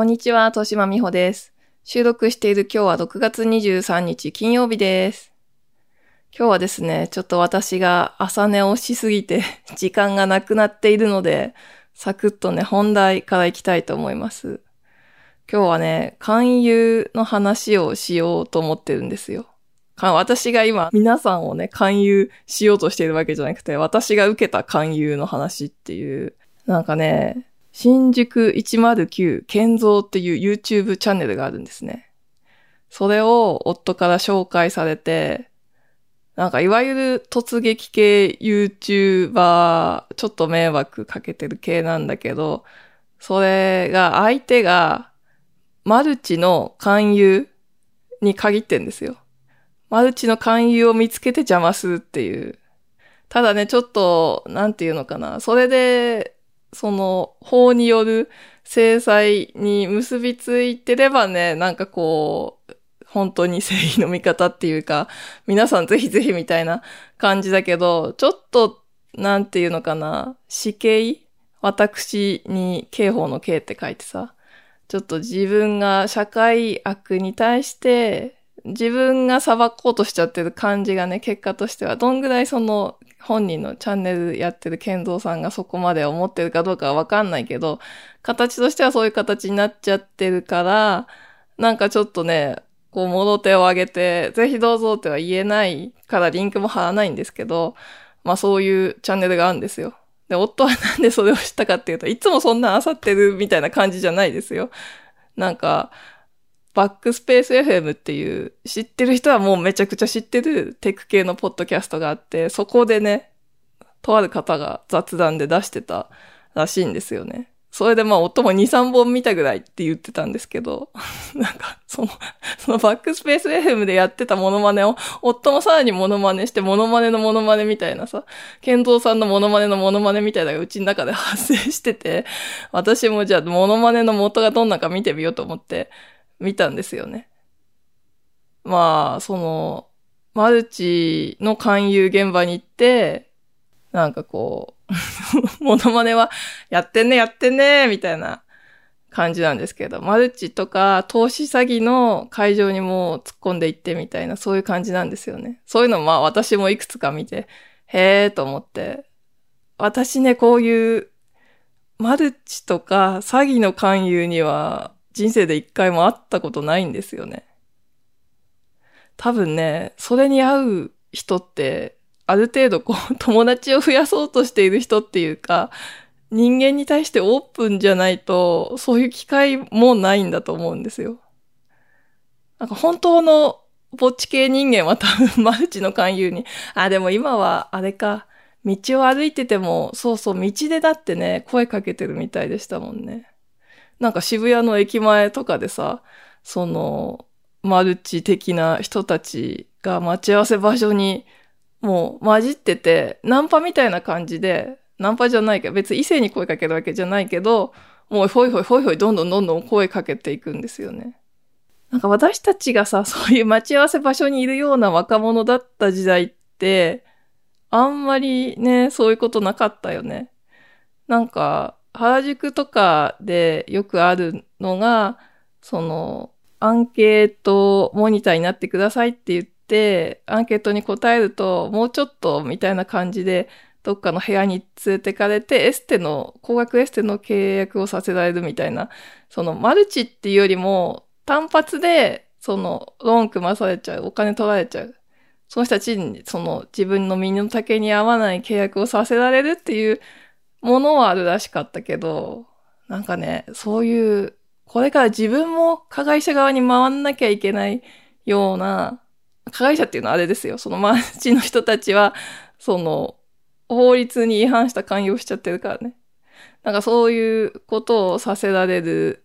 こんにちは、豊島美穂です。収録している今日は6月23日金曜日です。今日はですね、ちょっと私が朝寝をしすぎて 時間がなくなっているので、サクッとね、本題から行きたいと思います。今日はね、勧誘の話をしようと思ってるんですよ。私が今、皆さんをね、勧誘しようとしているわけじゃなくて、私が受けた勧誘の話っていう、なんかね、新宿109健三っていう YouTube チャンネルがあるんですね。それを夫から紹介されて、なんかいわゆる突撃系 YouTuber、ちょっと迷惑かけてる系なんだけど、それが相手がマルチの勧誘に限ってんですよ。マルチの勧誘を見つけて邪魔するっていう。ただね、ちょっと、なんていうのかな。それで、その、法による制裁に結びついてればね、なんかこう、本当に正義の味方っていうか、皆さんぜひぜひみたいな感じだけど、ちょっと、なんていうのかな、死刑？私に刑法の刑って書いてさ、ちょっと自分が社会悪に対して、自分が裁こうとしちゃってる感じがね、結果としては、どんぐらいその本人のチャンネルやってる健三さんがそこまで思ってるかどうかはわかんないけど、形としてはそういう形になっちゃってるから、なんかちょっとね、こう、戻手を挙げて、ぜひどうぞっては言えないからリンクも貼らないんですけど、まあそういうチャンネルがあるんですよ。で、夫はなんでそれを知ったかっていうと、いつもそんな漁ってるみたいな感じじゃないですよ。なんか、バックスペース FM っていう、知ってる人はもうめちゃくちゃ知ってるテック系のポッドキャストがあって、そこでね、とある方が雑談で出してたらしいんですよね。それでまあ夫も2、3本見たぐらいって言ってたんですけど、なんかその、そのバックスペース FM でやってたモノマネを、夫もさらにモノマネして、モノマネのモノマネみたいなさ、健三さんのモノマネのモノマネみたいなのがうちの中で発生してて、私もじゃあモノマネの元がどんなか見てみようと思って見たんですよね。まあ、その、マルチの勧誘現場に行って、なんかこう、モノマネはやってんね、やってんね、みたいな感じなんですけど、マルチとか投資詐欺の会場にも突っ込んでいってみたいな、そういう感じなんですよね。そういうのまあ私もいくつか見て、へーと思って、私ね、こういうマルチとか詐欺の勧誘には人生で一回も会ったことないんですよね。多分ね、それに合う人って、ある程度こう、友達を増やそうとしている人っていうか、人間に対してオープンじゃないと、そういう機会もないんだと思うんですよ。なんか本当のぼっち系人間は多分マルチの勧誘に、あ、でも今はあれか、道を歩いてても、そうそう、道でだってね、声かけてるみたいでしたもんね。なんか渋谷の駅前とかでさ、その、マルチ的な人たちが待ち合わせ場所にもう混じってて、ナンパみたいな感じで、ナンパじゃないけど、別に異性に声かけるわけじゃないけど、もうほいほいほいほいどんどんどんどん声かけていくんですよね。なんか私たちがさ、そういう待ち合わせ場所にいるような若者だった時代って、あんまりね、そういうことなかったよね。なんか、原宿とかでよくあるのが、その、アンケートモニターになってくださいって言って、アンケートに答えると、もうちょっとみたいな感じで、どっかの部屋に連れてかれて、エステの、高額エステの契約をさせられるみたいな、そのマルチっていうよりも、単発で、その、ローン組まされちゃう、お金取られちゃう。その人たちに、その、自分の身の丈に合わない契約をさせられるっていうものはあるらしかったけど、なんかね、そういう、これから自分も加害者側に回んなきゃいけないような、加害者っていうのはあれですよ。そのマルチの人たちは、その、法律に違反した勧誘をしちゃってるからね。なんかそういうことをさせられる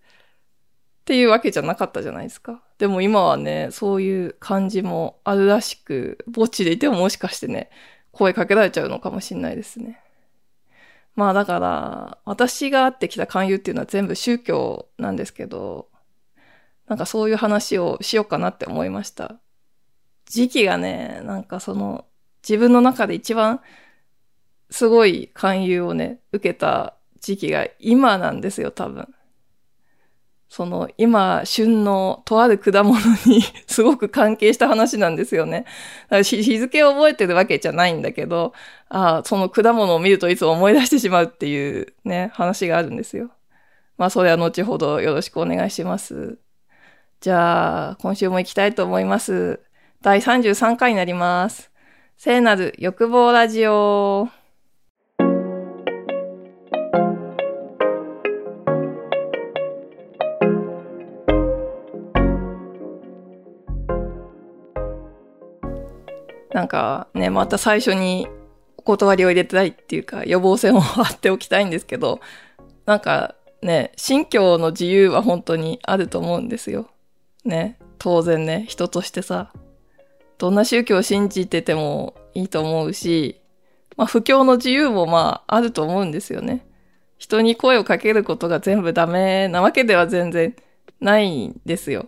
っていうわけじゃなかったじゃないですか。でも今はね、そういう感じもあるらしく、墓地でいてももしかしてね、声かけられちゃうのかもしれないですね。まあだから、私が会ってきた勧誘っていうのは全部宗教なんですけど、なんかそういう話をしようかなって思いました。時期がね、なんかその、自分の中で一番すごい勧誘をね、受けた時期が今なんですよ、多分。その今旬のとある果物に すごく関係した話なんですよね。日付を覚えてるわけじゃないんだけど、ああ、その果物を見るといつも思い出してしまうっていうね、話があるんですよ。まあそれは後ほどよろしくお願いします。じゃあ、今週も行きたいと思います。第33回になります。聖なる欲望ラジオ。なんかね、また最初にお断りを入れたいっていうか予防線を張っておきたいんですけど、なんかね、信教の自由は本当にあると思うんですよ。ね、当然ね、人としてさ、どんな宗教を信じててもいいと思うし、まあ、不況の自由もまあ、あると思うんですよね。人に声をかけることが全部ダメなわけでは全然ないんですよ。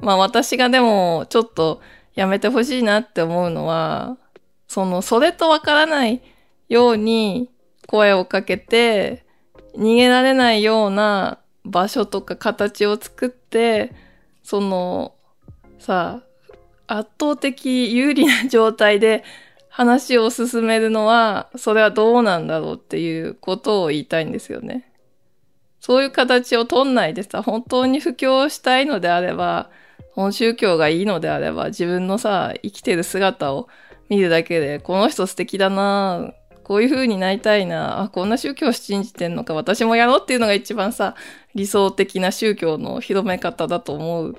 まあ私がでもちょっとやめてほしいなって思うのは、その、それとわからないように声をかけて、逃げられないような場所とか形を作って、その、さ、圧倒的有利な状態で 話を進めるのは、それはどうなんだろうっていうことを言いたいんですよね。そういう形を取んないでさ、本当に布教したいのであれば、本宗教がいいのであれば、自分のさ、生きてる姿を見るだけで、この人素敵だなこういう風になりたいなあ、こんな宗教を信じてんのか、私もやろうっていうのが一番さ、理想的な宗教の広め方だと思う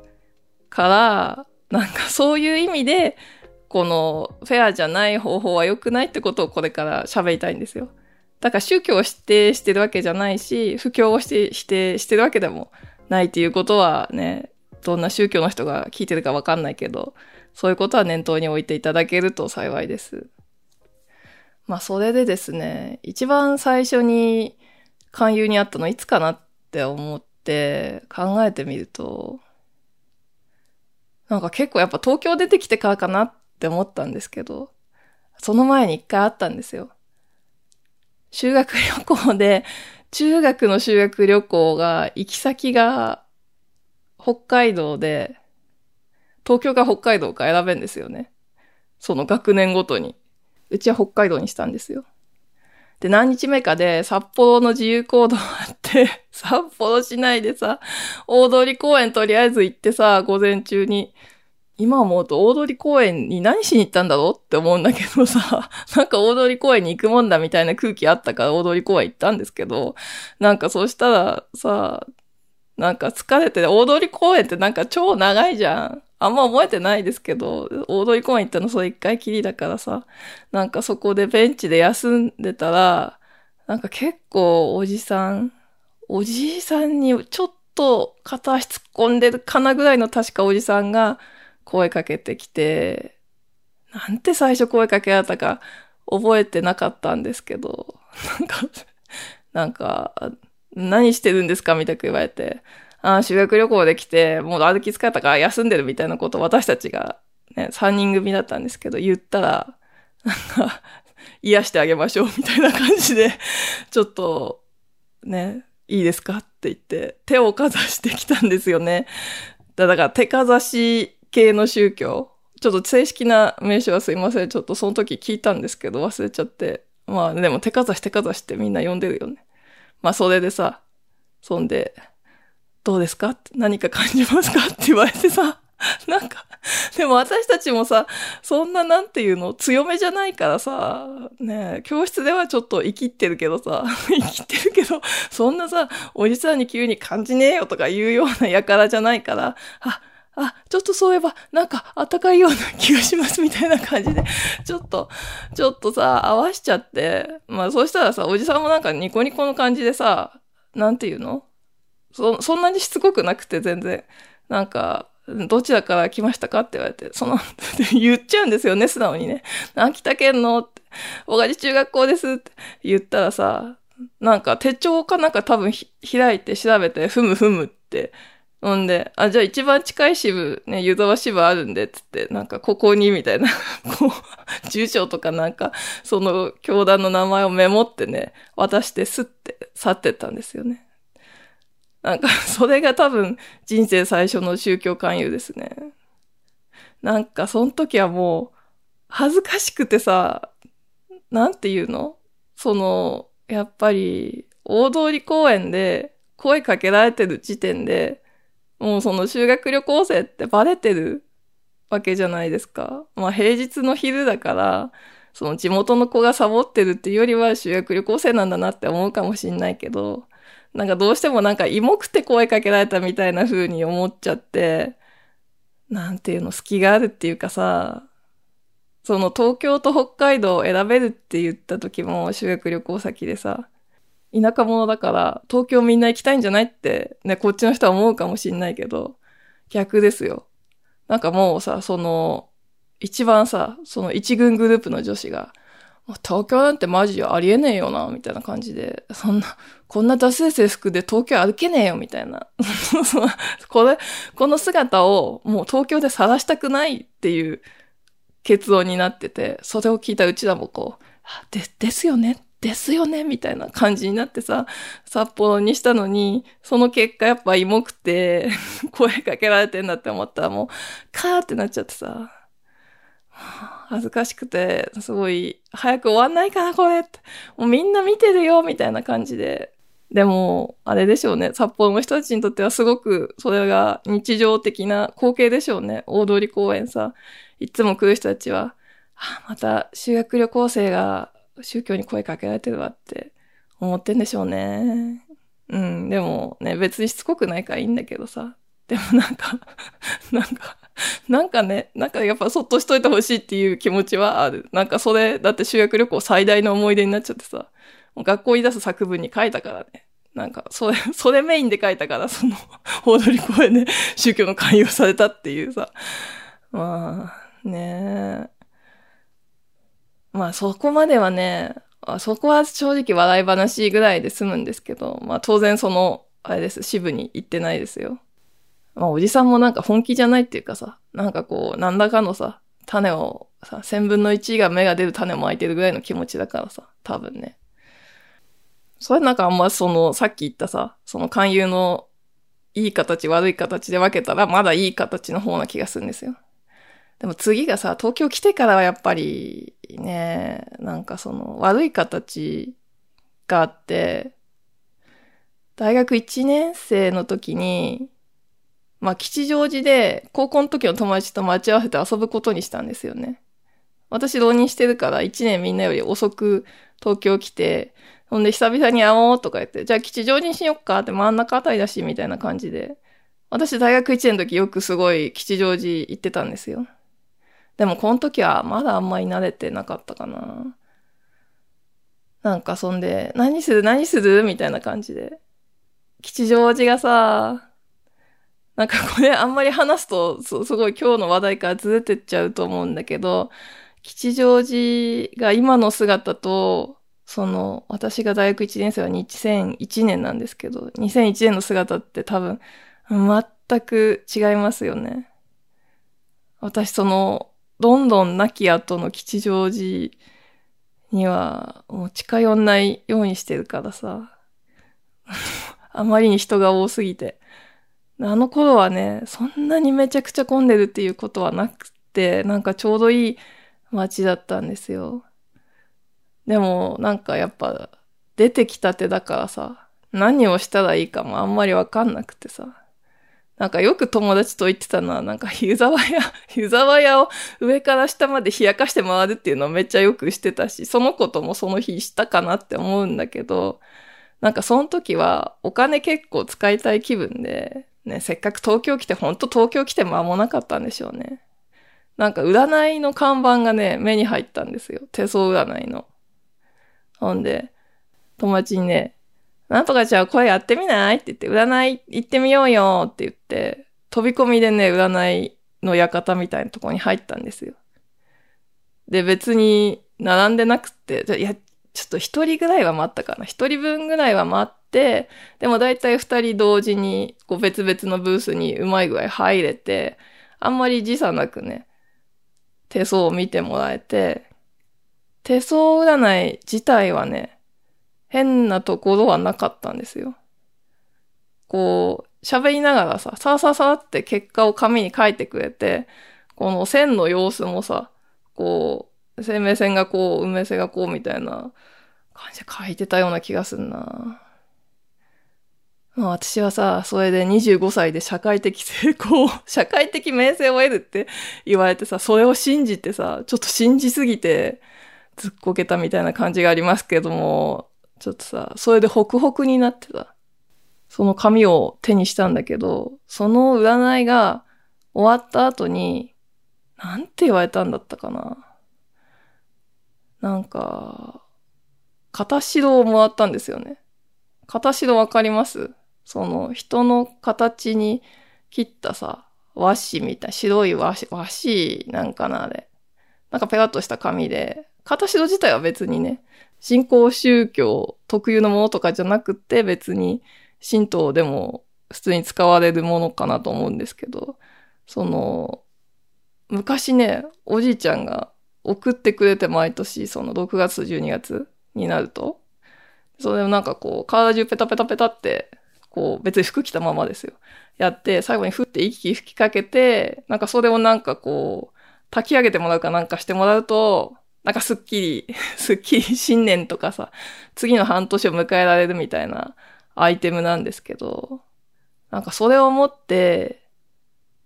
から、なんかそういう意味で、このフェアじゃない方法は良くないってことをこれから喋りたいんですよ。だから宗教を否定してるわけじゃないし、布教をして否定してるわけでもないっていうことはね、どんな宗教の人が聞いてるかわかんないけど、そういうことは念頭に置いていただけると幸いです。まあ、それでですね、一番最初に勧誘にあったのいつかなって思って考えてみると、なんか結構やっぱ東京出てきてからかなって思ったんですけど、その前に一回あったんですよ。修学旅行で、中学の修学旅行が行き先が北海道で、東京か北海道か選べんですよね。その学年ごとに。うちは北海道にしたんですよ。で、何日目かで札幌の自由行動あって、札幌市内でさ、大通公園とりあえず行ってさ、午前中に、今思うと大通公園に何しに行ったんだろうって思うんだけどさ、なんか大通公園に行くもんだみたいな空気あったから大通公園行ったんですけど、なんかそしたらさ、なんか疲れて、大通公園ってなんか超長いじゃん。あんま覚えてないですけど、大通公園行ったのそれ一回きりだからさ、なんかそこでベンチで休んでたら、なんか結構おじさん、おじいさんにちょっと片足突っ込んでるかなぐらいの確かおじさんが声かけてきて、なんて最初声かけられたか覚えてなかったんですけど、なんか、なんか、何してるんですか？みたく言われて、ああ、修学旅行で来て、もう歩き疲れたから休んでるみたいなことを私たちがね、3人組だったんですけど、言ったら、なんか、癒してあげましょうみたいな感じで、ちょっと、ね、いいですか？って言って、手をかざしてきたんですよね。だから手かざし系の宗教。ちょっと正式な名称はすいません。ちょっとその時聞いたんですけど忘れちゃって。まあでも手かざし手かざしってみんな呼んでるよね。まあそれでさ、そんで、どうですか？って何か感じますか？って言われてさ、なんか、でも私たちもさ、そんななんていうの、強めじゃないからさ、ね教室ではちょっと生きってるけどさ、生きってるけど、そんなさ、おじさんに急に感じねえよとか言うような輩じゃないから、あ、あ、ちょっとそういえば、なんか、あったかいような気がしますみたいな感じで、ちょっと、ちょっとさ、合わしちゃって、まあ、そうしたらさ、おじさんもなんかニコニコの感じでさ、なんていうの？そ、そんなにしつこくなくて全然、なんか、どちらから来ましたかって言われて、その 言っちゃうんですよね、素直にね。秋田県の？って、小梶中学校ですって。言ったらさ、なんか手帳かなんか多分開いて調べて、ふむふむって。ほんで、あ、じゃあ一番近い支部、ね、湯沢支部あるんで、つって、なんかここに、みたいな、こう、住所とかなんか、その教団の名前をメモってね、渡してスッて去ってったんですよね。なんか、それが多分人生最初の宗教勧誘ですね。なんか、その時はもう、恥ずかしくてさ、なんて言うの？その、やっぱり、大通公園で声かけられてる時点で、もうその修学旅行生ってバレてるわけじゃないですか。まあ平日の昼だから、その地元の子がサボってるっていうよりは修学旅行生なんだなって思うかもしんないけど、なんかどうしてもなんか芋くて声かけられたみたいな風に思っちゃって、なんていうの、隙があるっていうかさ、その東京と北海道を選べるって言った時も修学旅行先でさ、田舎者だから東京みんな行きたいんじゃないってね、こっちの人は思うかもしんないけど、逆ですよ。なんかもうさ、その、一番さ、その一軍グループの女子が、東京なんてマジありえねえよな、みたいな感じで、そんな、こんなダス制服で東京歩けねえよ、みたいな。これ、この姿をもう東京で晒したくないっていう結論になってて、それを聞いたうちらもこう、で、ですよねですよねみたいな感じになってさ、札幌にしたのに、その結果やっぱ芋くて、声かけられてんだって思ったらもう、カーってなっちゃってさ、恥ずかしくて、すごい、早く終わんないかな、これって。もうみんな見てるよ、みたいな感じで。でも、あれでしょうね。札幌の人たちにとってはすごく、それが日常的な光景でしょうね。大通公園さ。いつも来る人たちは、あ、また修学旅行生が宗教に声かけられてるわって思ってんでしょうね。うん、でもね、別にしつこくないからいいんだけどさ。でもなんか なんかなんかね、なんかやっぱそっとしといてほしいっていう気持ちはある。なんかそれ、だって修学旅行最大の思い出になっちゃってさ、もう学校に出す作文に書いたからね。なんか、それ、それメインで書いたから、その、大通公園で 宗教の勧誘されたっていうさ。まあ、ねえ。まあそこまではね、そこは正直笑い話ぐらいで済むんですけど、まあ当然その、あれです、支部に行ってないですよ。まあおじさんもなんか本気じゃないっていうかさ、なんかこう、なんだかのさ、種をさ、千分の一が芽が出る種を巻いてるぐらいの気持ちだからさ、多分ね。それなんかあんまその、さっき言ったさ、その勧誘のいい形悪い形で分けたらまだいい形の方な気がするんですよ。でも次がさ、東京来てからはやっぱりね、なんかその悪い形があって、大学1年生の時に、まあ吉祥寺で高校の時の友達と待ち合わせて遊ぶことにしたんですよね。私浪人してるから1年みんなより遅く東京来て、ほんで久々に会おうとか言って、じゃあ吉祥寺にしよっかって真ん中あたりだしみたいな感じで。私大学1年の時よくすごい吉祥寺行ってたんですよ。でもこの時はまだあんまり慣れてなかったかな。なんかそんで、何する何する？みたいな感じで。吉祥寺がさ、なんかこれ あんまり話すとすごい今日の話題からずれてっちゃうと思うんだけど、吉祥寺が今の姿と、その、私が大学1年生は2001年なんですけど、2001年の姿って多分、全く違いますよね。私その、どんどん亡き後の吉祥寺には、もう近寄んないようにしてるからさ。あまりに人が多すぎて。あの頃はね、そんなにめちゃくちゃ混んでるっていうことはなくて、なんかちょうどいい街だったんですよ。でも、なんかやっぱ、出てきたてだからさ、何をしたらいいかもあんまりわかんなくてさ。なんかよく友達と言ってたのは、なんか湯沢屋、湯沢屋を上から下まで冷やかして回るっていうのをめっちゃよくしてたし、そのこともその日したかなって思うんだけど、なんかその時はお金結構使いたい気分で、ね、せっかく東京来て、ほんと東京来て間もなかったんでしょうね。なんか占いの看板がね、目に入ったんですよ。手相占いの。ほんで、友達にね、なんとかじゃあこれやってみない？って言って、占い？行ってみようよって言って、飛び込みでね、占いの館みたいなところに入ったんですよ。で、別に並んでなくて、いや、ちょっと一人ぐらいは待ったかな。一人分ぐらいは待って、でもだいたい二人同時に、こう別々のブースにうまい具合入れて、あんまり時差なくね、手相を見てもらえて、手相占い自体はね、変なところはなかったんですよ。こう、喋りながらさ、さーさーさーって結果を紙に書いてくれて、この線の様子もさ、こう、生命線がこう、運命線がこうみたいな感じで書いてたような気がすんな。まあ私はさ、それで25歳で社会的成功、社会的名声を得るって言われてさ、それを信じてさ、ちょっと信じすぎて、ずっこけたみたいな感じがありますけども、ちょっとさ、それでホクホクになってた。その紙を手にしたんだけど、その占いが終わった後に、なんて言われたんだったかな。なんか、片白をもらったんですよね。片白わかります？その人の形に切ったさ、和紙みたい、白い和紙、和紙なんかな、あれ。なんかペラッとした紙で、片白自体は別にね、信仰宗教特有のものとかじゃなくて別に神道でも普通に使われるものかなと思うんですけど、その、昔ね、おじいちゃんが送ってくれて毎年、その6月12月になると、それをなんかこう、体中ペタペタペタってこう、別に服着たままですよ。やって、最後にふって息吹きかけて、なんかそれをなんかこう、炊き上げてもらうかなんかしてもらうと、なんかすっきり、すっきり新年とかさ、次の半年を迎えられるみたいなアイテムなんですけど、なんかそれを持って、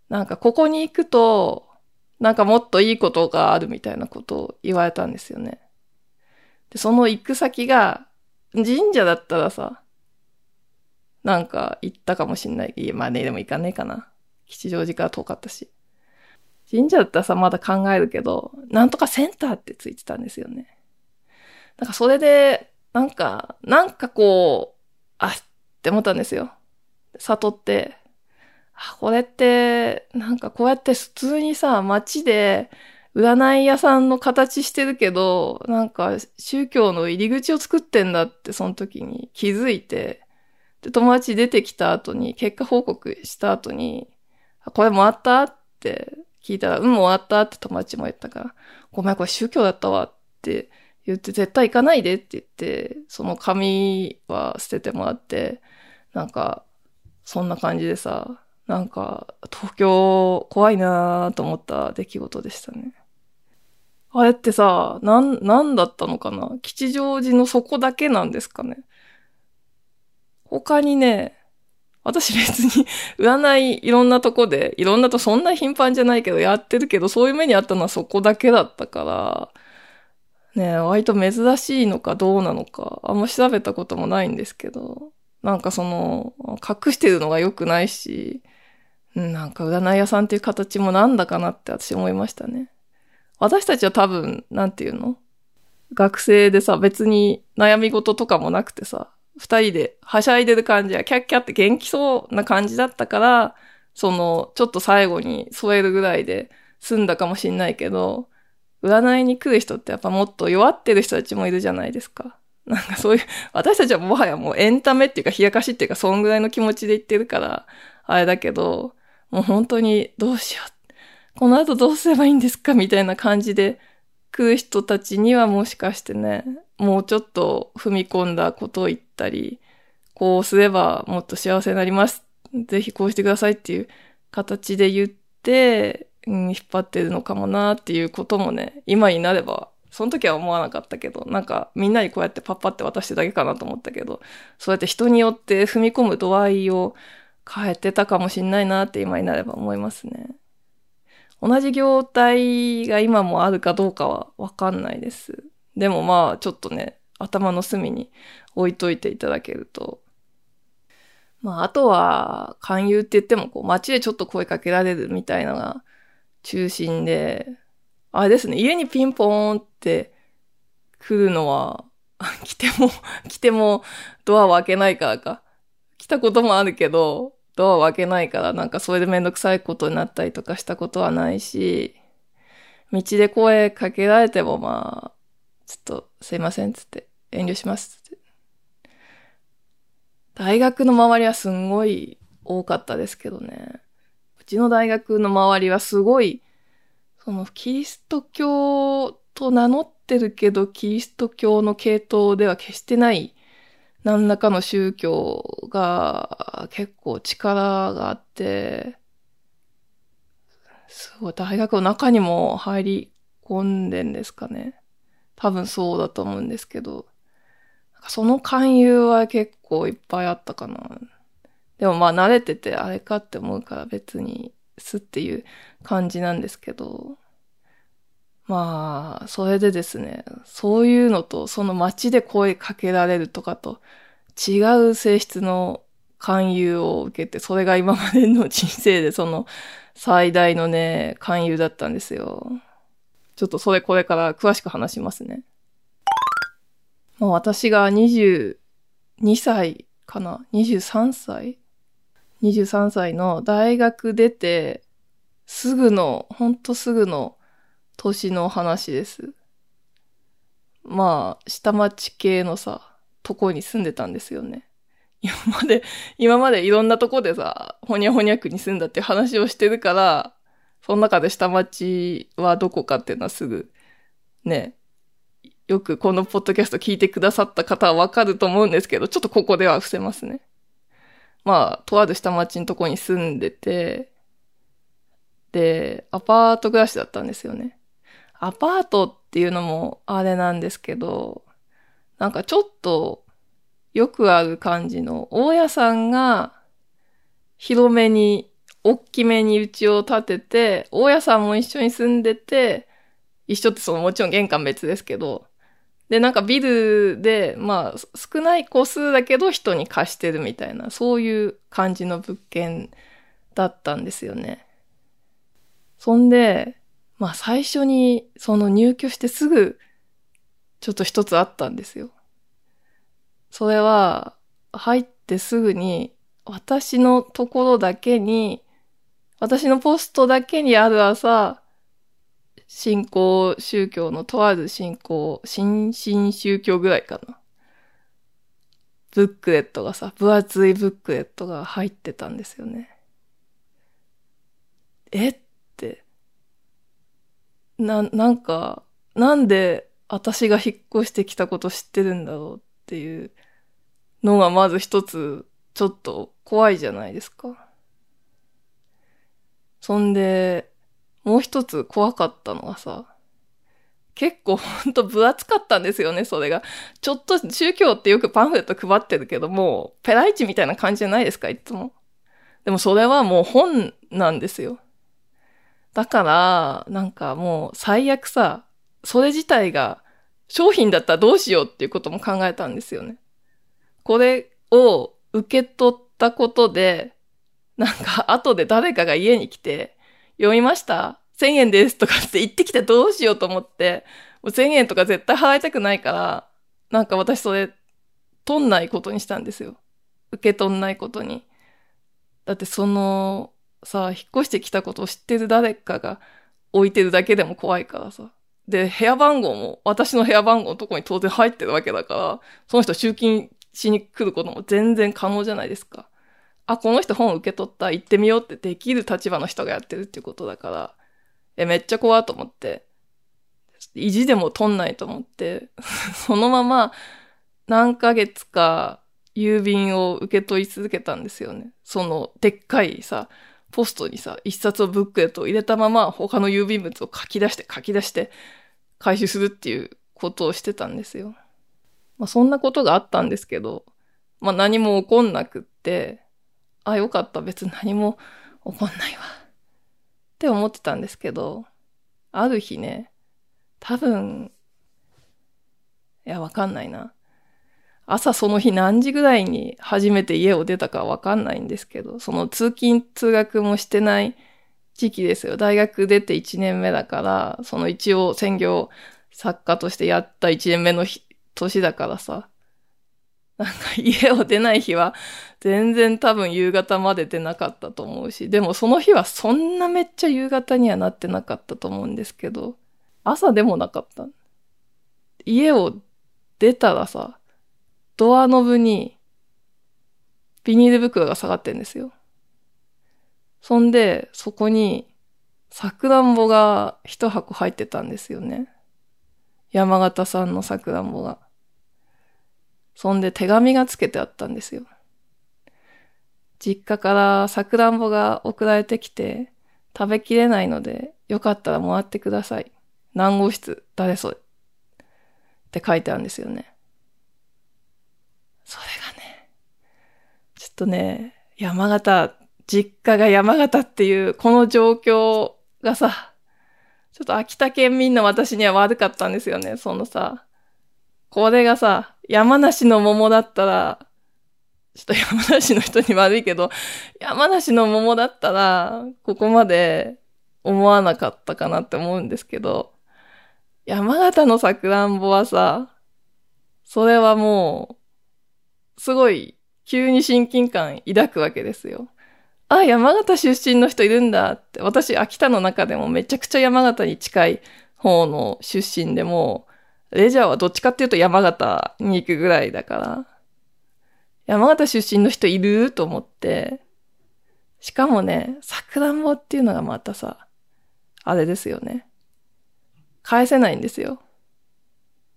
なんかここに行くと、なんかもっといいことがあるみたいなことを言われたんですよね。で、その行く先が、神社だったらさ、なんか行ったかもしんない。いや、まあね、でも行かねえかな。吉祥寺から遠かったし。神社だったらさ、まだ考えるけど、なんとかセンターってついてたんですよね。なんかそれで、なんか、なんかこう、あって思ったんですよ。悟って、あ、これって、なんかこうやって普通にさ、街で、占い屋さんの形してるけど、なんか宗教の入り口を作ってんだってその時に気づいて、で、友達出てきた後に、結果報告した後に、これもらったって聞いたら、うん、もらったって友達も言ったから、ごめん、これ宗教だったわって言って、絶対行かないでって言って、その紙は捨ててもらって、なんか、そんな感じでさ、なんか、東京怖いなぁと思った出来事でしたね。あれってさ、なん、なんだったのかな？吉祥寺の底だけなんですかね？他にね、私別に占いいろんなとこで、いろんなとそんな頻繁じゃないけどやってるけど、そういう目にあったのはそこだけだったから、ね割と珍しいのかどうなのか、あんま調べたこともないんですけど、なんかその、隠してるのが良くないし、なんか占い屋さんっていう形もなんだかなって私思いましたね。私たちは多分、なんていうの？学生でさ、別に悩み事とかもなくてさ、二人ではしゃいでる感じや、キャッキャって元気そうな感じだったから、その、ちょっと最後に添えるぐらいで済んだかもしんないけど、占いに来る人ってやっぱもっと弱ってる人たちもいるじゃないですか。なんかそういう、私たちはもはやもうエンタメっていうか冷やかしっていうか、そんぐらいの気持ちで言ってるから、あれだけど、もう本当にどうしよう。この後どうすればいいんですかみたいな感じで来る人たちにはもしかしてね、もうちょっと踏み込んだことを言ったり、こうすればもっと幸せになります。ぜひこうしてくださいっていう形で言って、うん、引っ張ってるのかもなっていうこともね、今になれば、その時は思わなかったけど、なんかみんなにこうやってパッパって渡してだけかなと思ったけど、そうやって人によって踏み込む度合いを変えてたかもしんないなって今になれば思いますね。同じ業態が今もあるかどうかはわかんないです。でもまあ、ちょっとね、頭の隅に置いといていただけると。まあ、あとは、勧誘って言っても、こう、街でちょっと声かけられるみたいなのが中心で、あれですね、家にピンポーンって来るのは、来ても、来てもドアを開けないからか。来たこともあるけど、ドアを開けないから、なんかそれでめんどくさいことになったりとかしたことはないし、道で声かけられてもまあ、ちょっとすいませんつって、遠慮しますつって。大学の周りはすんごい多かったですけどね。うちの大学の周りはすごい、そのキリスト教と名乗ってるけど、キリスト教の系統では決してない、何らかの宗教が結構力があって、すごい大学の中にも入り込んでんですかね。多分そうだと思うんですけど、その勧誘は結構いっぱいあったかな。でもまあ慣れててあれかって思うから別にすっていう感じなんですけど、まあ、それでですね、そういうのと、その街で声かけられるとかと違う性質の勧誘を受けて、それが今までの人生でその最大のね、勧誘だったんですよ。ちょっとそれこれから詳しく話しますね。まあ、私が22歳かな ?23 歳 ?23 歳の大学出て、すぐの、ほんとすぐの年の話です。まあ、下町系のさ、とこに住んでたんですよね。今まで、今までいろんなとこでさ、ほにゃほにゃくに住んだって話をしてるから、その中で下町はどこかっていうのはすぐ、ね、よくこのポッドキャスト聞いてくださった方はわかると思うんですけど、ちょっとここでは伏せますね。まあ、とある下町のとこに住んでて、で、アパート暮らしだったんですよね。アパートっていうのもあれなんですけど、なんかちょっとよくある感じの、大家さんが広めに、大きめに家を建てて、大家さんも一緒に住んでて、一緒ってそのもちろん玄関別ですけど、で、なんかビルで、まあ少ない個数だけど人に貸してるみたいな、そういう感じの物件だったんですよね。そんで、まあ最初にその入居してすぐちょっと一つあったんですよ。それは入ってすぐに私のところだけに、私のポストだけにある朝、信仰宗教のとある信仰、新進宗教ぐらいかな。ブックレットがさ、分厚いブックレットが入ってたんですよね。えって、な、なんか、なんで私が引っ越してきたこと知ってるんだろうっていうのがまず一つ、ちょっと怖いじゃないですか。そんで、もう一つ怖かったのがさ、結構ほんと分厚かったんですよね、それが。ちょっと宗教ってよくパンフレット配ってるけども、ペライチみたいな感じじゃないですか、いつも。でもそれはもう本なんですよ。だから、なんかもう最悪さ、それ自体が商品だったらどうしようっていうことも考えたんですよね。これを受け取ったことで、なんか後で誰かが家に来て、読みました ?1000 円ですとかって言ってきてどうしようと思って、もう1000円とか絶対払いたくないから、なんか私それ、取んないことにしたんですよ。受け取んないことに。だってその、さ、引っ越してきたことを知ってる誰かが置いてるだけでも怖いからさ。で、部屋番号も、私の部屋番号のとこに当然入ってるわけだから、その人集金しに来ることも全然可能じゃないですか。あ、この人本受け取った、行ってみようってできる立場の人がやってるっていうことだから、え、めっちゃ怖いと思って、意地でも取んないと思って、そのまま何ヶ月か郵便を受け取り続けたんですよね。その、でっかいさ、ポストにさ、一冊をブックレットを入れたまま他の郵便物を書き出して書き出して回収するっていうことをしてたんですよ。まあそんなことがあったんですけど、まあ何も起こんなくって、あ、よかった、別に何も起こんないわ。って思ってたんですけど、ある日ね、多分、いや、わかんないな。朝その日何時ぐらいに初めて家を出たかわかんないんですけど、その通勤通学もしてない時期ですよ。大学出て1年目だから、その一応専業作家としてやった1年目の年だからさ、なんか家を出ない日は全然多分夕方まで出なかったと思うし、でもその日はそんなめっちゃ夕方にはなってなかったと思うんですけど、朝でもなかった。家を出たらさ、ドアノブにビニール袋が下がってんですよ。そんで、そこに、さくらんぼが一箱入ってたんですよね。山形産のさくらんぼが。そんで手紙がつけてあったんですよ。実家からさくらんぼが送られてきて、食べきれないので、よかったらもらってください。何号室、誰それ？って書いてあるんですよね。それがね、ちょっとね、山形、実家が山形っていうこの状況がさ、ちょっと秋田県民の私には悪かったんですよね。そのさ、これがさ、山梨の桃だったら、ちょっと山梨の人に悪いけど、山梨の桃だったら、ここまで思わなかったかなって思うんですけど、山形のさくらんぼはさ、それはもう、すごい、急に親近感抱くわけですよ。あ、山形出身の人いるんだって。私、秋田の中でもめちゃくちゃ山形に近い方の出身でも、レジャーはどっちかっていうと山形に行くぐらいだから、山形出身の人いる？と思って、しかもね、桜んぼっていうのがまたさ、あれですよね。返せないんですよ。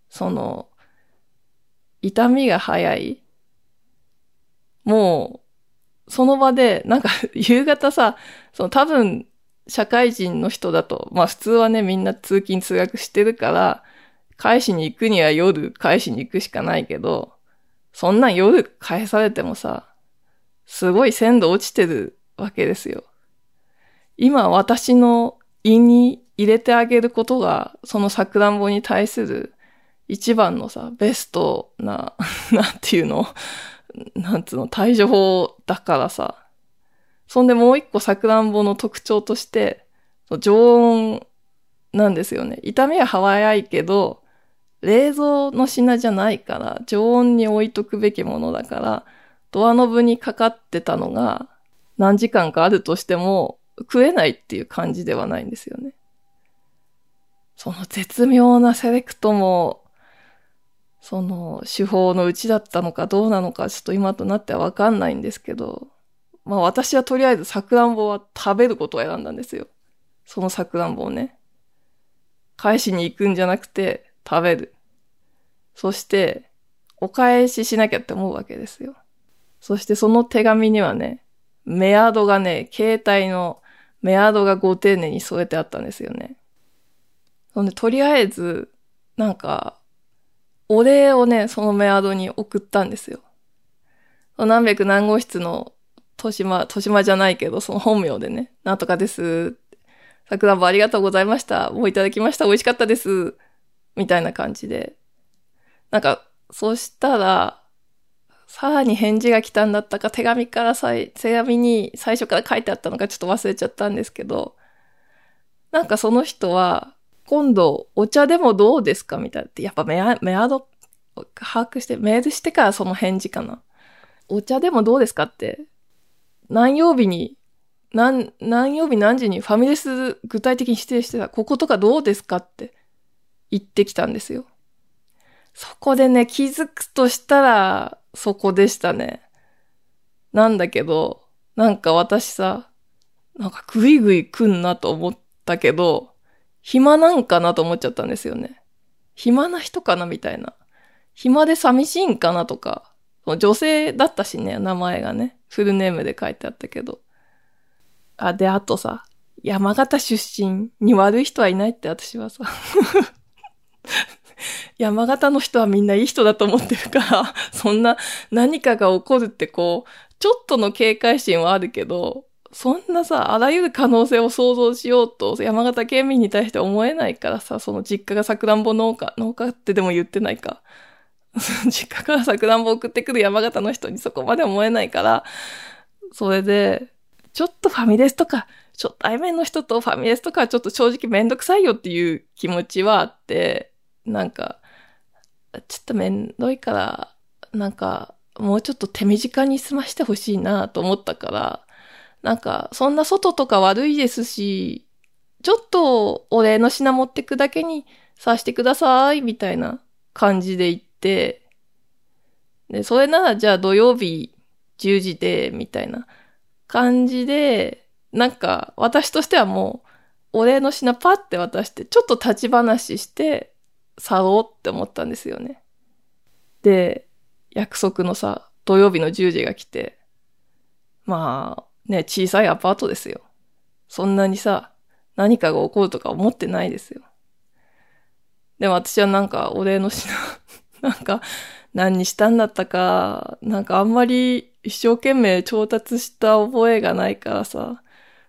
その、痛みが早い。もう、その場で、なんか、夕方さ、その多分、社会人の人だと、まあ普通はね、みんな通勤通学してるから、返しに行くには夜返しに行くしかないけど、そんな夜返されてもさ、すごい鮮度落ちてるわけですよ。今私の胃に入れてあげることが、そのさくらんぼに対する一番のさ、ベストな、なんていうの、なんつうの、対処法だからさ。そんでもう一個さくらんぼの特徴として、常温なんですよね。痛みは早いけど、冷蔵の品じゃないから、常温に置いとくべきものだから、ドアノブにかかってたのが何時間かあるとしても食えないっていう感じではないんですよね。その絶妙なセレクトも、その手法のうちだったのかどうなのかちょっと今となってはわかんないんですけど、まあ私はとりあえずさくらんぼは食べることを選んだんですよ。そのさくらんぼをね。返しに行くんじゃなくて食べる。そして、お返ししなきゃって思うわけですよ。そしてその手紙にはね、メアドがね、携帯のメアドがご丁寧に添えてあったんですよね。そんで、とりあえず、なんか、お礼をね、そのメアドに送ったんですよ。何百何号室の豊島、豊島じゃないけど、その本名でね、なんとかです。桜んぼありがとうございました。もういただきました。美味しかったです。みたいな感じで。なんか、そしたら、さらに返事が来たんだったか、手紙からさ手紙に最初から書いてあったのかちょっと忘れちゃったんですけど、なんかその人は、今度お茶でもどうですかみたいな。やっぱメアメアド把握して、メールしてからその返事かな。お茶でもどうですかって、何曜日に、何、何曜日何時にファミレス具体的に指定してた、こことかどうですかって言ってきたんですよ。そこでね、気づくとしたら、そこでしたね。なんだけど、なんか私さ、なんかグイグイ来んなと思ったけど、暇なんかなと思っちゃったんですよね。暇な人かなみたいな。暇で寂しいんかなとか。女性だったしね、名前がね。フルネームで書いてあったけど。あ、で、あとさ、山形出身に悪い人はいないって私はさ 山形の人はみんないい人だと思ってるから、そんな何かが起こるってこう、ちょっとの警戒心はあるけど、そんなさ、あらゆる可能性を想像しようと、山形県民に対して思えないからさ、その実家がさくらんぼ農家、農家ってでも言ってないか。実家からさくらんぼ送ってくる山形の人にそこまで思えないから、それで、ちょっとファミレスとか、初対面の人とファミレスとかはちょっと正直めんどくさいよっていう気持ちはあって、なんか、ちょっとめんどいから、なんか、もうちょっと手短に済ましてほしいなと思ったから、なんか、そんな外とか悪いですし、ちょっとお礼の品持ってくだけにさしてください、みたいな感じで言って、で、それならじゃあ土曜日10時で、みたいな感じで、なんか私としてはもう、お礼の品パッて渡して、ちょっと立ち話して、去ろうって思ったんですよね。で、約束のさ、土曜日の10時が来て、まあ、ね、小さいアパートですよ。そんなにさ、何かが起こるとか思ってないですよ。でも私はなんか、お礼の品、なんか、何にしたんだったか、なんかあんまり一生懸命調達した覚えがないからさ、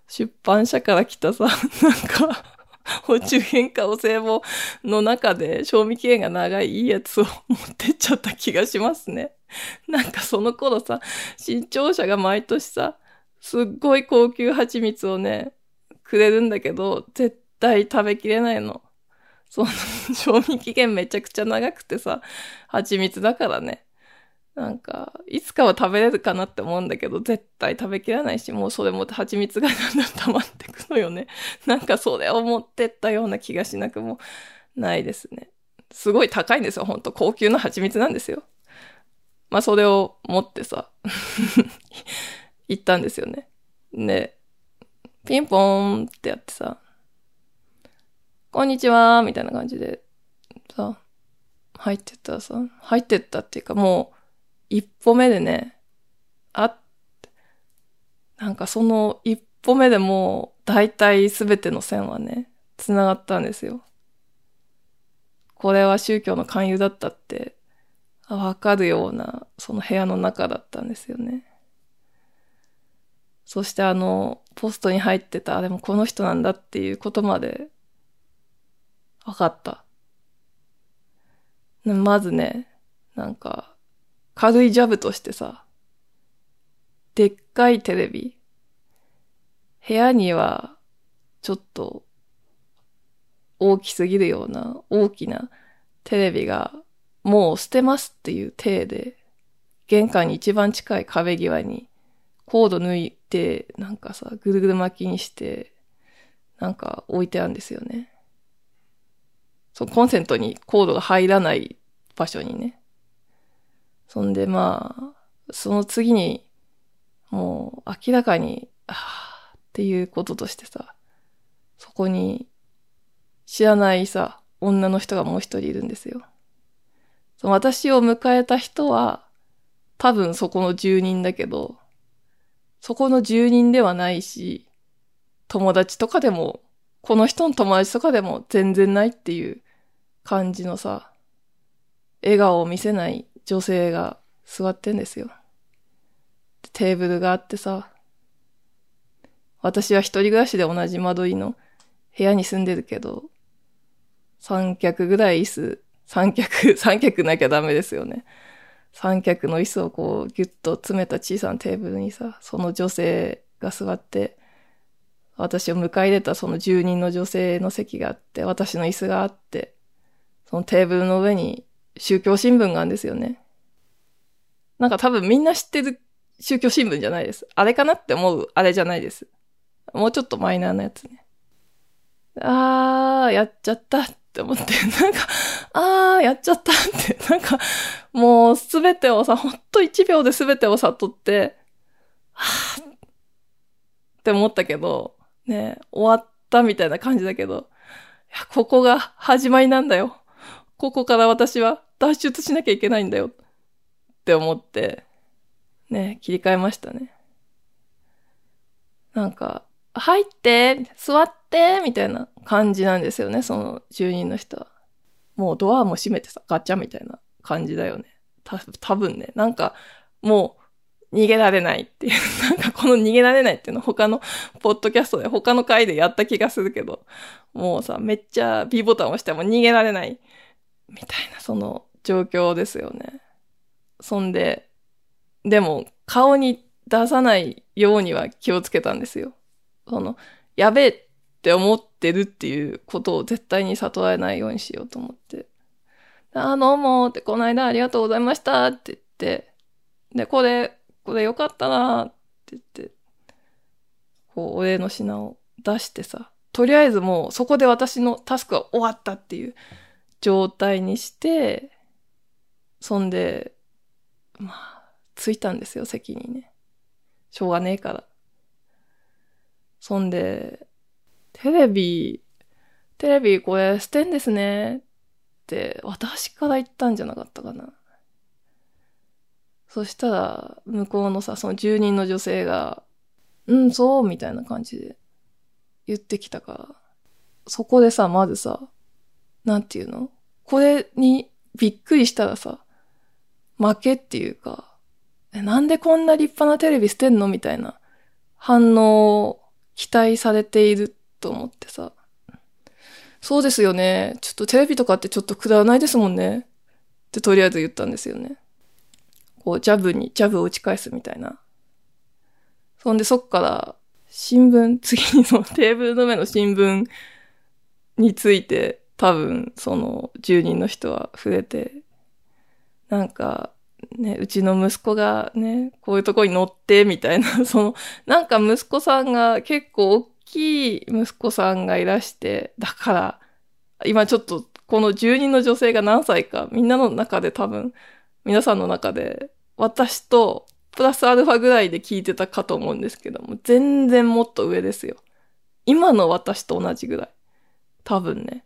出版社から来たさ、なんか、お中元かお歳暮の中で賞味期限が長いいいやつを持ってっちゃった気がしますね。なんかその頃さ、新潮社が毎年さ、すっごい高級蜂蜜をね、くれるんだけど、絶対食べきれないの。その、賞味期限めちゃくちゃ長くてさ、蜂蜜だからね。なんか、いつかは食べれるかなって思うんだけど、絶対食べきらないし、もうそれも蜂蜜がだんだん溜まってくのよね。なんかそれを持ってったような気がしなくもないですね。すごい高いんですよ、ほんと。高級な蜂蜜なんですよ。まあ、それを持ってさ、行ったんですよね。で、ピンポーンってやってさ、こんにちはみたいな感じで、さ、入ってったらさ、入ってったっていうかもう、一歩目でね、あ、なんかその一歩目でもう、大体すべての線はね、繋がったんですよ。これは宗教の勧誘だったって、わかるような、その部屋の中だったんですよね。そしてあの、ポストに入ってた、でもこの人なんだっていうことまで、わかった。まずね、なんか、軽いジャブとしてさ、でっかいテレビ。部屋には、ちょっと、大きすぎるような大きなテレビが、もう捨てますっていう体で、玄関に一番近い壁際に、コード抜いて、なんかさ、ぐるぐる巻きにして、なんか置いてあるんですよね。そう、コンセントにコードが入らない場所にね。そんでまあ、その次に、もう明らかに、ああ、っていうこととしてさ、そこに知らないさ、女の人がもう一人いるんですよ。そ私を迎えた人は、多分そこの住人だけど、そこの住人ではないし、友達とかでも、この人の友達とかでも全然ないっていう感じのさ、笑顔を見せない女性が座ってんですよ。テーブルがあってさ、私は一人暮らしで同じ間取りの部屋に住んでるけど、三脚ぐらい椅子、三脚、三脚なきゃダメですよね。三脚の椅子をこうギュッと詰めた小さなテーブルにさ、その女性が座って、私を迎え入れたその住人の女性の席があって、私の椅子があって、そのテーブルの上に宗教新聞があるんですよね。なんか多分みんな知ってる宗教新聞じゃないです。あれかなって思うあれじゃないです。もうちょっとマイナーなやつね。あー、やっちゃったって思って、なんか、あー、やっちゃったって、なんか、もうすべてをさ、ほんと一秒で全てを悟って、はーって思ったけど、ね、終わったみたいな感じだけど、いや、ここが始まりなんだよ。ここから私は脱出しなきゃいけないんだよ。って思って、ね、切り替えましたね。なんか、入って、座って、みたいな感じなんですよね、その住人の人は。もうドアも閉めてさ、ガチャみたいな感じだよね。た、多分ね、なんか、もう、逃げられないっていう、なんかこの逃げられないっていうの他のポッドキャストで他の回でやった気がするけど、もうさ、めっちゃ B ボタン押しても逃げられないみたいな、その状況ですよね。そんで、でも顔に出さないようには気をつけたんですよ。その、やべえって思ってるっていうことを絶対に悟られないようにしようと思って。あ、どうもって、この間ありがとうございましたって言って、で、これ、これよかったなって言って、こう、お礼の品を出してさ、とりあえずもうそこで私のタスクは終わったっていう状態にして、そんで、まあ、着いたんですよ、席にね。しょうがねえから。そんで、テレビ、テレビこれ捨てんですねって私から言ったんじゃなかったかな。そしたら、向こうのさ、その住人の女性が、うん、そう、みたいな感じで言ってきたから、そこでさ、まずさ、なんていうの？これにびっくりしたらさ、負けっていうか、なんでこんな立派なテレビ捨てんのみたいな反応を期待されていると思ってさ。そうですよね。ちょっとテレビとかってちょっとくだらないですもんね。ってとりあえず言ったんですよね。こう、ジャブに、ジャブを打ち返すみたいな。そんでそっから、新聞、次のテーブルの上の新聞について、多分、その、住人の人は触れて、なんか、ね、うちの息子がね、こういうとこに乗って、みたいな、その、なんか息子さんが結構大きい息子さんがいらして、だから、今ちょっと、この住人の女性が何歳か、みんなの中で多分、皆さんの中で、私と、プラスアルファぐらいで聞いてたかと思うんですけども、全然もっと上ですよ。今の私と同じぐらい。多分ね。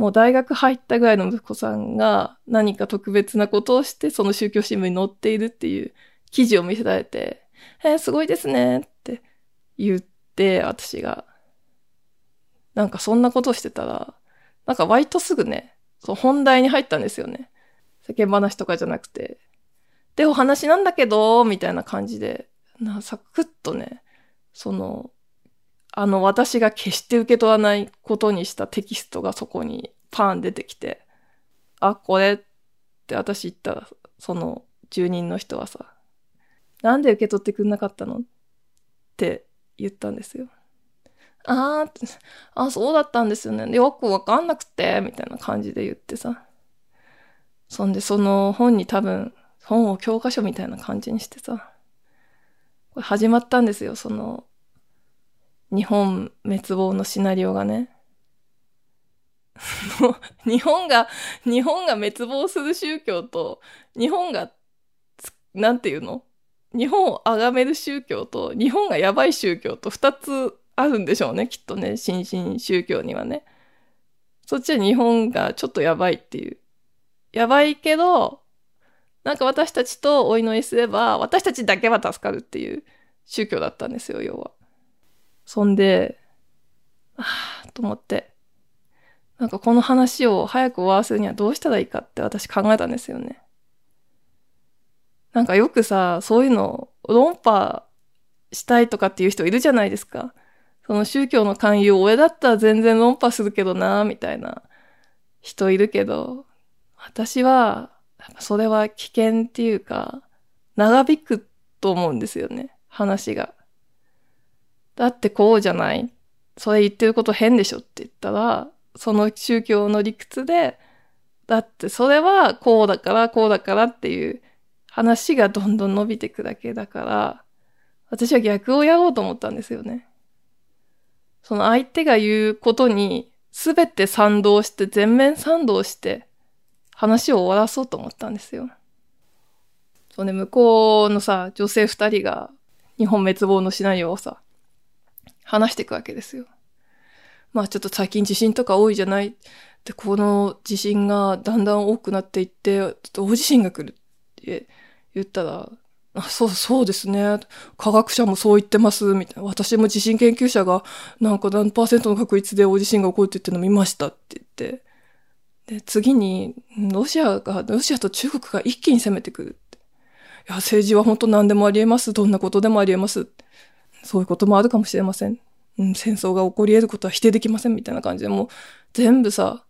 もう大学入ったぐらいの息子さんが何か特別なことをしてその宗教新聞に載っているっていう記事を見せられて、えー、すごいですねって言って、私が。なんかそんなことをしてたら、なんか割とすぐね、そう本題に入ったんですよね。世間話とかじゃなくて。で、お話なんだけど、みたいな感じで、な、サクッとね、その、あの、私が決して受け取らないことにしたテキストがそこにパーン出てきて、あ、これって私言ったら、その住人の人はさ、なんで受け取ってくんなかったのって言ったんですよ。あー、あ、そうだったんですよね。よくわかんなくて、みたいな感じで言ってさ。そんでその本に多分、本を教科書みたいな感じにしてさ。これ始まったんですよ、その、日本滅亡のシナリオがね。日本が、日本が滅亡する宗教と、日本が、なんていうの？日本を崇める宗教と、日本がやばい宗教と二つあるんでしょうね、きっとね、新進宗教にはね。そっちは日本がちょっとやばいっていう。やばいけど、なんか私たちとお祈りすれば、私たちだけは助かるっていう宗教だったんですよ、要は。そんで、ああ、と思って。なんかこの話を早く終わらせるにはどうしたらいいかって私考えたんですよね。なんかよくさ、そういうの論破したいとかっていう人いるじゃないですか。その宗教の勧誘、俺だったら全然論破するけどな、みたいな人いるけど、私は、それは危険っていうか、長引くと思うんですよね、話が。だってこうじゃない？それ言ってること変でしょって言ったら、その宗教の理屈で、だってそれはこうだからこうだからっていう話がどんどん伸びていくだけだから、私は逆をやろうと思ったんですよね。その相手が言うことに全て賛同して全面賛同して話を終わらそうと思ったんですよ。そうね、向こうのさ、女性二人が日本滅亡のシナリオをさ、話していくわけですよ。まあちょっと最近地震とか多いじゃないで、この地震がだんだん多くなっていって、ちょっと大地震が来るって言ったら、あそう、そうですね。科学者もそう言ってます。みたいな。私も地震研究者が、なんか何パーセントの確率で大地震が起こるって言ってるの見ましたって言って。で、次に、ロシアが、ロシアと中国が一気に攻めてくるって。いや、政治は本当何でもあり得ます。どんなことでもあり得ます。そういうこともあるかもしれません。うん、戦争が起こり得ることは否定できませんみたいな感じで、もう全部さ、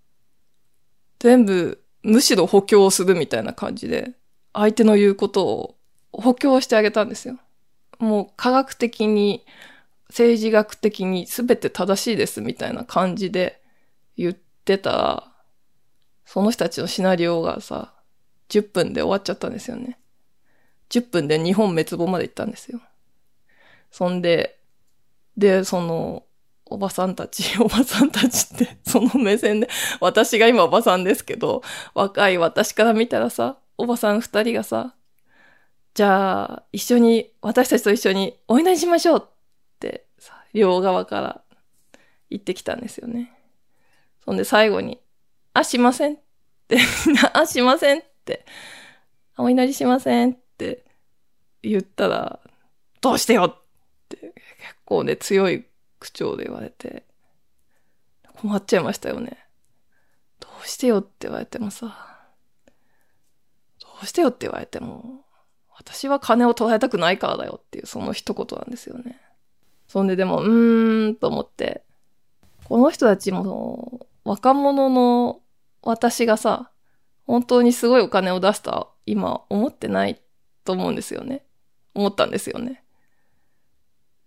全部むしろ補強するみたいな感じで、相手の言うことを補強してあげたんですよ。もう科学的に、政治学的に全て正しいですみたいな感じで言ってたら、その人たちのシナリオがさ、10分で終わっちゃったんですよね。10分で日本滅亡まで行ったんですよ。そんで、で、その、おばさんたち、おばさんたちって、その目線で、私が今おばさんですけど、若い私から見たらさ、おばさん二人がさ、じゃあ、一緒に、私たちと一緒にお祈りしましょうってさ、両側から言ってきたんですよね。そんで最後に、あ、しませんって あ、しませんって、お祈りしませんって言ったら、どうしてよ構ね、強い口調で言われて、困っちゃいましたよね。どうしてよって言われてもさ、どうしてよって言われても、私は金を取られたくないからだよっていうその一言なんですよね。そんででも、うーんと思って、この人たちも、若者の私がさ、本当にすごいお金を出すとは今思ってないと思うんですよね。思ったんですよね。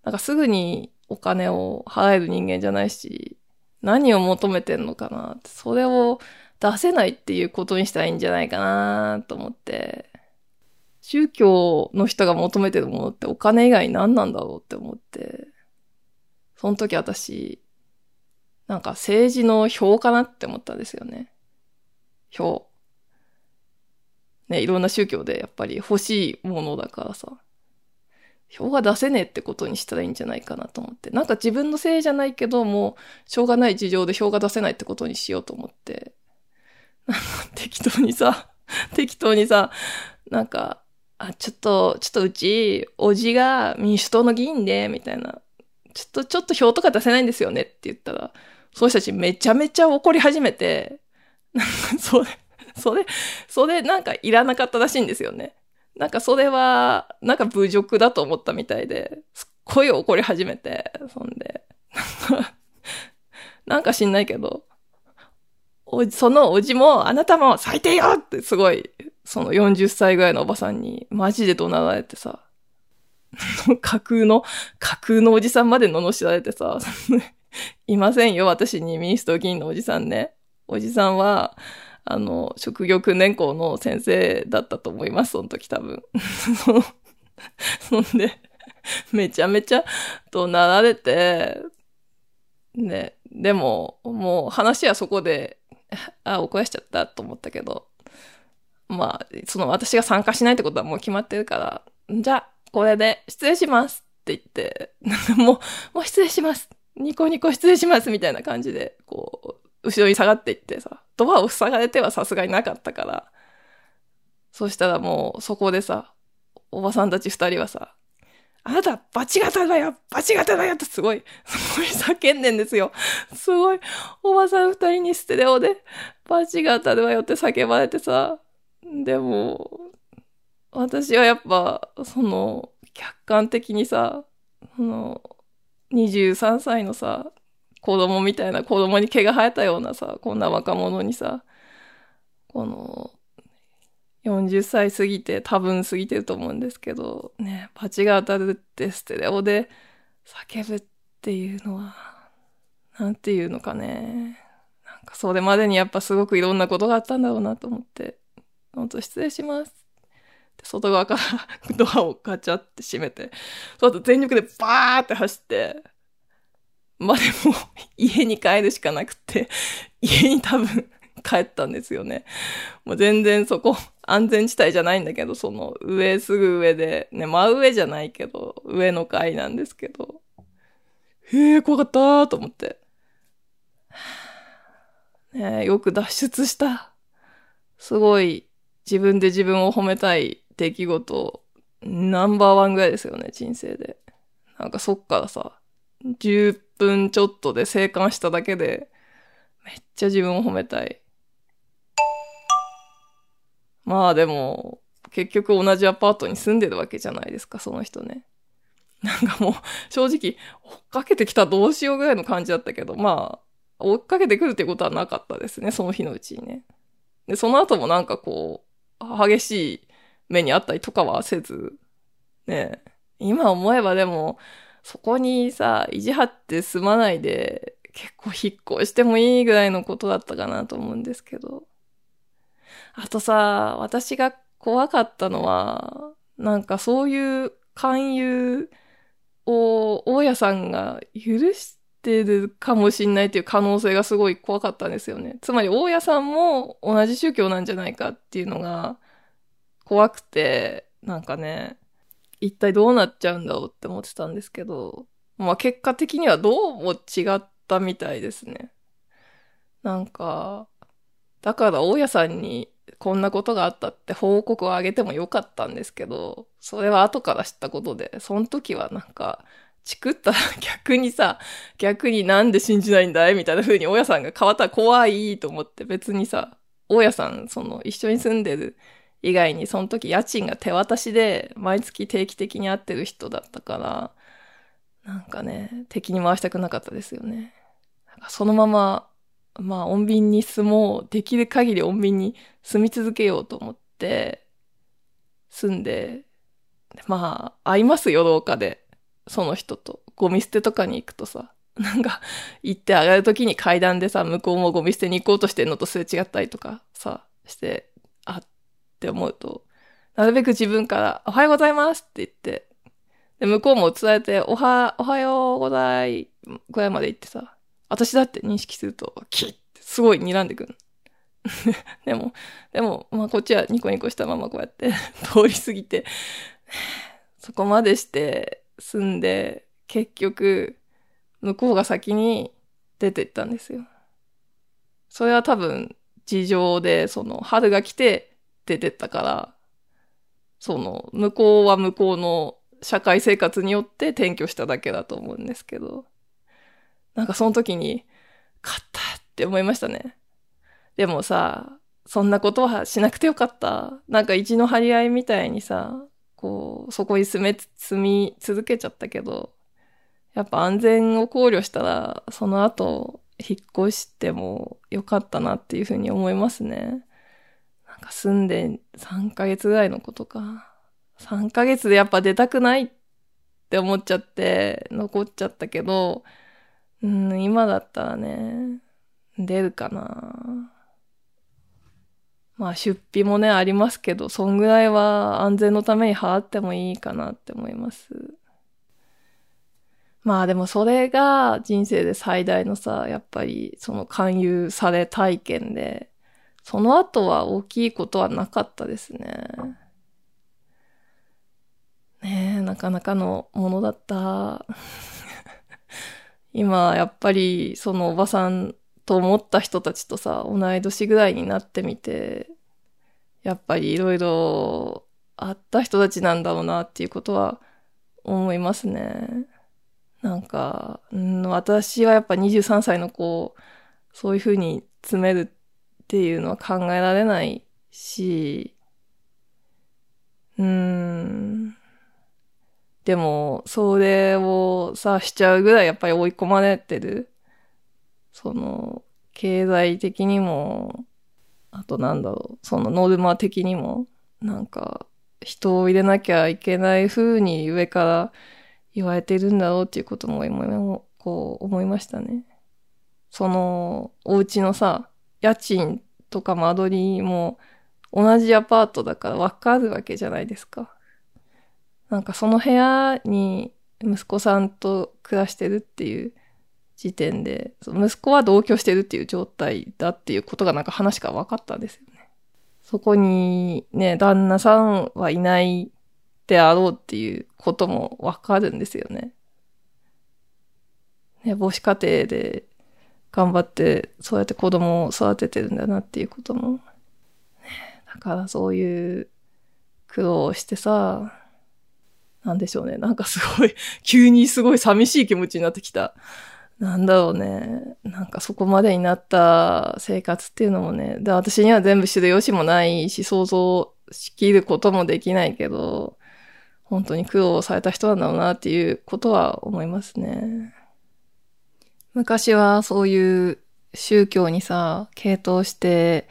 なんかすぐにお金を払える人間じゃないし、何を求めてんのかなそれを出せないっていうことにしたらいいんじゃないかなと思って、宗教の人が求めてるものってお金以外何なんだろうって思って、その時私、なんか政治の票かなって思ったんですよね。票。ね、いろんな宗教でやっぱり欲しいものだからさ。票が出せねえってことにしたらいいんじゃないかなと思って。なんか自分のせいじゃないけど、もう、しょうがない事情で票が出せないってことにしようと思って。適当にさ、適当にさ、なんか、あ、ちょっと、ちょっとうち、おじが民主党の議員で、みたいな。ちょっと、ちょっと票とか出せないんですよねって言ったら、その人たちめちゃめちゃ怒り始めて、なんか、それ、それ、それなんかいらなかったらしいんですよね。なんかそれは、なんか侮辱だと思ったみたいで、すっごい怒り始めて、そんで。なんか知んないけど、そのおじも、あなたも最低よってすごい、その40歳ぐらいのおばさんに、マジで怒鳴られてさ、架空の、架空のおじさんまで罵られてさ、いませんよ、私に民主党議員のおじさんね。おじさんは、あの、職業訓練校の先生だったと思います、その時多分。そんで、めちゃめちゃ怒鳴られて、ね、でも、もう話はそこで、あ、怒らしちゃったと思ったけど、まあ、その私が参加しないってことはもう決まってるから、じゃあ、これで失礼しますって言って、もう、もう失礼します。ニコニコ失礼しますみたいな感じで、こう、後ろに下がっていってさ、ドアを塞がれてはさすがになかったから、そしたらもうそこでさ、おばさんたち二人はさ、あなた、バチ型だよバチ型だよってすごい、すごい叫んでんですよ。すごい、おばさん二人にステレオで、バチ型だよって叫ばれてさ、でも、私はやっぱ、その、客観的にさ、その、23歳のさ、子供みたいな子供に毛が生えたようなさ、こんな若者にさ、この、40歳過ぎて、多分過ぎてると思うんですけど、ね、パチが当たるってステレオで叫ぶっていうのは、なんていうのかね。なんかそれまでにやっぱすごくいろんなことがあったんだろうなと思って、本当失礼します。外側から ドアをガチャって閉めて、その後全力でバーって走って、まあでも、家に帰るしかなくって、家に多分帰ったんですよね。もう全然そこ、安全地帯じゃないんだけど、その上、すぐ上で、ね、真上じゃないけど、上の階なんですけど、へえ、怖かったーと思って。ねよく脱出した。すごい、自分で自分を褒めたい出来事、ナンバーワンぐらいですよね、人生で。なんかそっからさ、10分ちょっとで生還しただけで、めっちゃ自分を褒めたい。まあでも、結局同じアパートに住んでるわけじゃないですか、その人ね。なんかもう、正直、追っかけてきたどうしようぐらいの感じだったけど、まあ、追っかけてくるってことはなかったですね、その日のうちにね。で、その後もなんかこう、激しい目にあったりとかはせず、ね今思えばでも、そこにさ、意地張って住まないで、結構引っ越してもいいぐらいのことだったかなと思うんですけど。あとさ、私が怖かったのは、なんかそういう勧誘を大家さんが許してるかもしんないっていう可能性がすごい怖かったんですよね。つまり大家さんも同じ宗教なんじゃないかっていうのが怖くて、なんかね、一体どうなっちゃうんだろうって思ってたんですけど、まあ結果的にはどうも違ったみたいですね。なんか、だから大家さんにこんなことがあったって報告をあげてもよかったんですけど、それは後から知ったことで、その時はなんか、チクったら逆にさ、逆になんで信じないんだいみたいな風に大家さんが変わったら怖いと思って別にさ、大家さん、その一緒に住んでる以外にその時家賃が手渡しで毎月定期的に会ってる人だったから、なんかね、敵に回したくなかったですよね。なんかそのまま、まあ穏便に住もう、できる限り穏便に住み続けようと思って、住んで、まあ、会いますよ、廊下で。その人と。ゴミ捨てとかに行くとさ、なんか、行って上がるときに階段でさ、向こうもゴミ捨てに行こうとしてんのとすれ違ったりとかさ、して、って思うと、なるべく自分から、おはようございますって言って、で、向こうも伝えて、おは、おはようござい、ぐらいまで行ってさ、私だって認識すると、キッってすごい睨んでくる。でも、でも、まあこっちはニコニコしたままこうやって通り過ぎて、そこまでして、住んで、結局、向こうが先に出てったんですよ。それは多分、事情で、その、春が来て出てったから、その、向こうは向こうの社会生活によって転居しただけだと思うんですけど、なんかその時に、勝ったって思いましたね。でもさ、そんなことはしなくてよかった。なんか一の張り合いみたいにさ、こう、そこに住め、住み続けちゃったけど、やっぱ安全を考慮したら、その後、引っ越してもよかったなっていうふうに思いますね。か住んで3ヶ月ぐらいのことか。3ヶ月でやっぱ出たくないって思っちゃって残っちゃったけど、うん、今だったらね、出るかな。まあ出費もね、ありますけど、そんぐらいは安全のために払ってもいいかなって思います。まあでもそれが人生で最大のさ、やっぱりその勧誘され体験で、その後は大きいことはなかったですね。ねえ、なかなかのものだった。今、やっぱりそのおばさんと思った人たちとさ、同い年ぐらいになってみて、やっぱりいろいろあった人たちなんだろうなっていうことは思いますね。なんか、うん、私はやっぱ23歳の子を、そういうふうに詰めるっていうのは考えられないし、うーん。でも、それをさ、しちゃうぐらいやっぱり追い込まれてる。その、経済的にも、あとなんだろう、そのノルマ的にも、なんか、人を入れなきゃいけない風に上から言われてるんだろうっていうことも今、こう思いましたね。その、お家のさ、家賃とか間取りも同じアパートだからわかるわけじゃないですか。なんかその部屋に息子さんと暮らしてるっていう時点で、息子は同居してるっていう状態だっていうことがなんか話が分かったんですよね。そこにね、旦那さんはいないであろうっていうことも分かるんですよね。ね、母子家庭で頑張ってそうやって子供を育ててるんだなっていうことも。だからそういう苦労をしてさ、なんでしょうね。なんかすごい、急にすごい寂しい気持ちになってきた。なんだろうね。なんかそこまでになった生活っていうのもね。で、私には全部知る由もないし、想像しきることもできないけど、本当に苦労された人なんだろうなっていうことは思いますね。昔はそういう宗教にさ、傾倒して、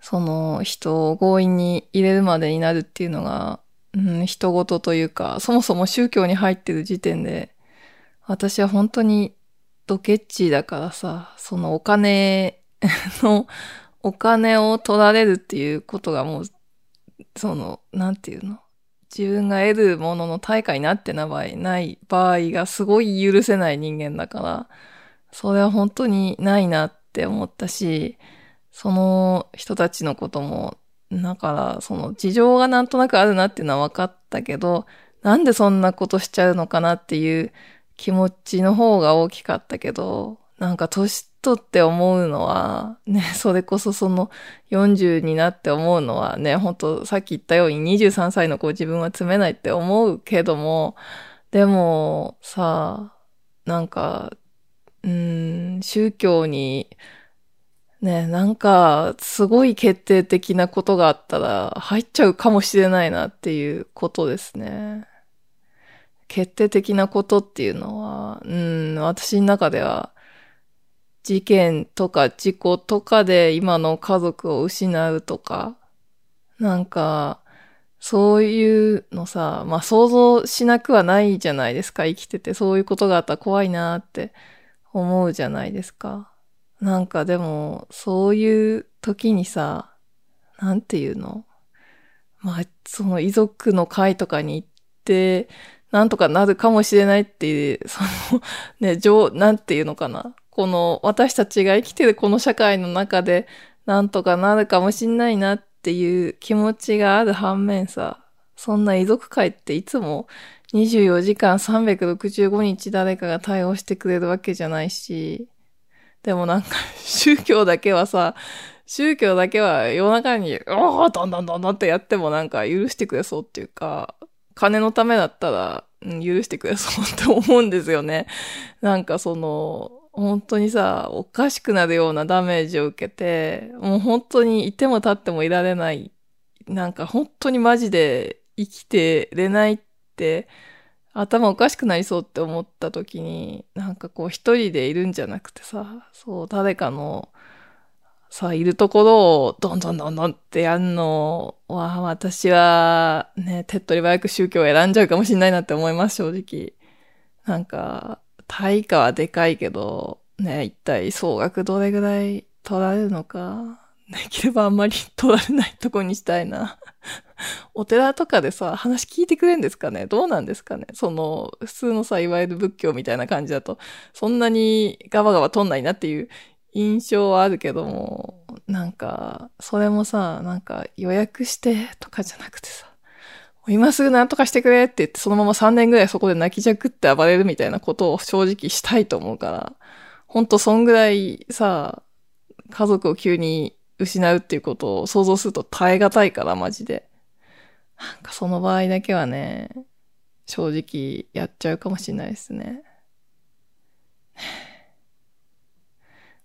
その人を強引に入れるまでになるっていうのが、うん、人事というか、そもそも宗教に入ってる時点で、私は本当にドケッチだからさ、そのお金の、お金を取られるっていうことがもう、その、なんていうの？自分が得るものの対価になってな場合、ない場合がすごい許せない人間だから、それは本当にないなって思ったし、その人たちのことも、だから、その事情がなんとなくあるなっていうのは分かったけど、なんでそんなことしちゃうのかなっていう気持ちの方が大きかったけど、なんか年、とって思うのは、ね、それこそその40になって思うのはね、本当さっき言ったように23歳の子自分は詰めないって思うけども、でもさ、なんか、うん、宗教に、ね、なんか、すごい決定的なことがあったら、入っちゃうかもしれないなっていうことですね。決定的なことっていうのは、うん、私の中では、事件とか事故とかで今の家族を失うとか、なんか、そういうのさ、まあ想像しなくはないじゃないですか、生きてて。そういうことがあったら怖いなって思うじゃないですか。なんかでも、そういう時にさ、なんていうの？まあ、その遺族の会とかに行って、なんとかなるかもしれないっていう、その、ね、上、なんていうのかな？この、私たちが生きてるこの社会の中で、なんとかなるかもしんないなっていう気持ちがある反面さ、そんな遺族会っていつも24時間365日誰かが対応してくれるわけじゃないし、でもなんか 宗教だけはさ、宗教だけは夜中に、おーどんどんどんどんってやってもなんか許してくれそうっていうか、金のためだったら、うん、許してくれそうって思うんですよね。なんかその、本当にさ、おかしくなるようなダメージを受けて、もう本当にいても立ってもいられない。なんか本当にマジで生きてれない、頭おかしくなりそうって思った時に、なんかこう一人でいるんじゃなくてさ、そう、誰かのさ、いるところをどんどんどんどんってやんのは、私はね、手っ取り早く宗教を選んじゃうかもしれないなって思います、正直。なんか、対価はでかいけど、ね、一体総額どれぐらい取られるのか、できればあんまり取られないとこにしたいな。お寺とかでさ、話聞いてくれんですかね？どうなんですかね？その、普通のさ、いわゆる仏教みたいな感じだと、そんなにガバガバ取んないなっていう印象はあるけども、なんか、それもさ、なんか予約してとかじゃなくてさ、今すぐ何とかしてくれって言って、そのまま3年ぐらいそこで泣きじゃくって暴れるみたいなことを正直したいと思うから、ほんとそんぐらいさ、家族を急に失うっていうことを想像すると耐え難いから、マジで。なんかその場合だけはね、正直やっちゃうかもしれないですね。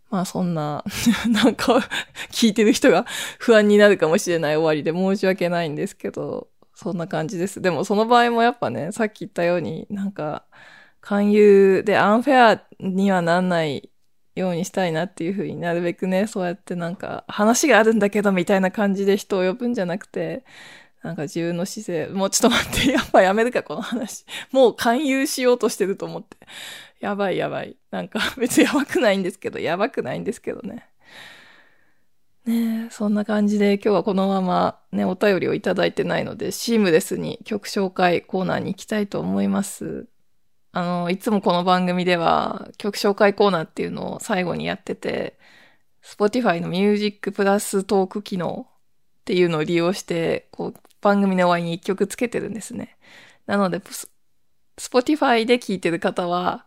まあそんな、なんか聞いてる人が不安になるかもしれない終わりで申し訳ないんですけど、そんな感じです。でもその場合もやっぱね、さっき言ったようになんか勧誘でアンフェアにはなんないようにしたいなっていうふうになるべくね、そうやってなんか話があるんだけどみたいな感じで人を呼ぶんじゃなくて、なんか自分の姿勢、もうちょっと待って、やっぱやめるか、この話。もう勧誘しようとしてると思って。やばいやばい。なんか別にやばくないんですけど、やばくないんですけどね。ねえそんな感じで今日はこのままね、お便りをいただいてないので、シームレスに曲紹介コーナーに行きたいと思います。あの、いつもこの番組では曲紹介コーナーっていうのを最後にやってて、Spotify のミュージックプラストーク機能っていうのを利用して、こう、番組の終わりに一曲つけてるんですね。なので、Spotify で聴いてる方は、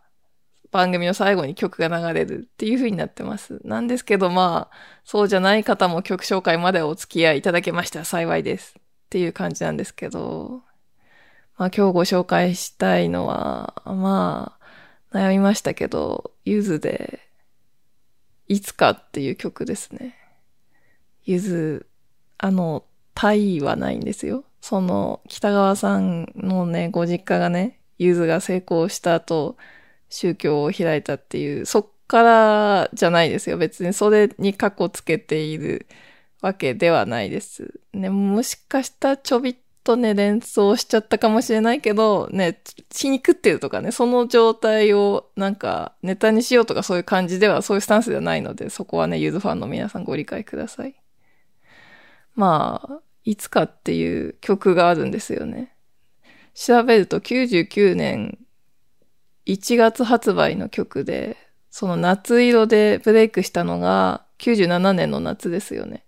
番組の最後に曲が流れるっていう風になってます。なんですけど、まあ、そうじゃない方も曲紹介までお付き合いいただけましたら幸いです。っていう感じなんですけど、まあ今日ご紹介したいのは、まあ、悩みましたけど、ゆずで、いつかっていう曲ですね。ゆず、あの、タイはないんですよ。その、北川さんのね、ご実家がね、ゆずが成功した後、宗教を開いたっていう、そっからじゃないですよ。別にそれに過去つけているわけではないです。ね、もしかしたらちょびっとね、連想しちゃったかもしれないけど、ね、血に食ってるとかね、その状態をなんかネタにしようとかそういう感じでは、そういうスタンスではないので、そこはね、ゆずファンの皆さんご理解ください。まあ、いつかっていう曲があるんですよね。調べると99年1月発売の曲で、その夏色でブレイクしたのが97年の夏ですよね。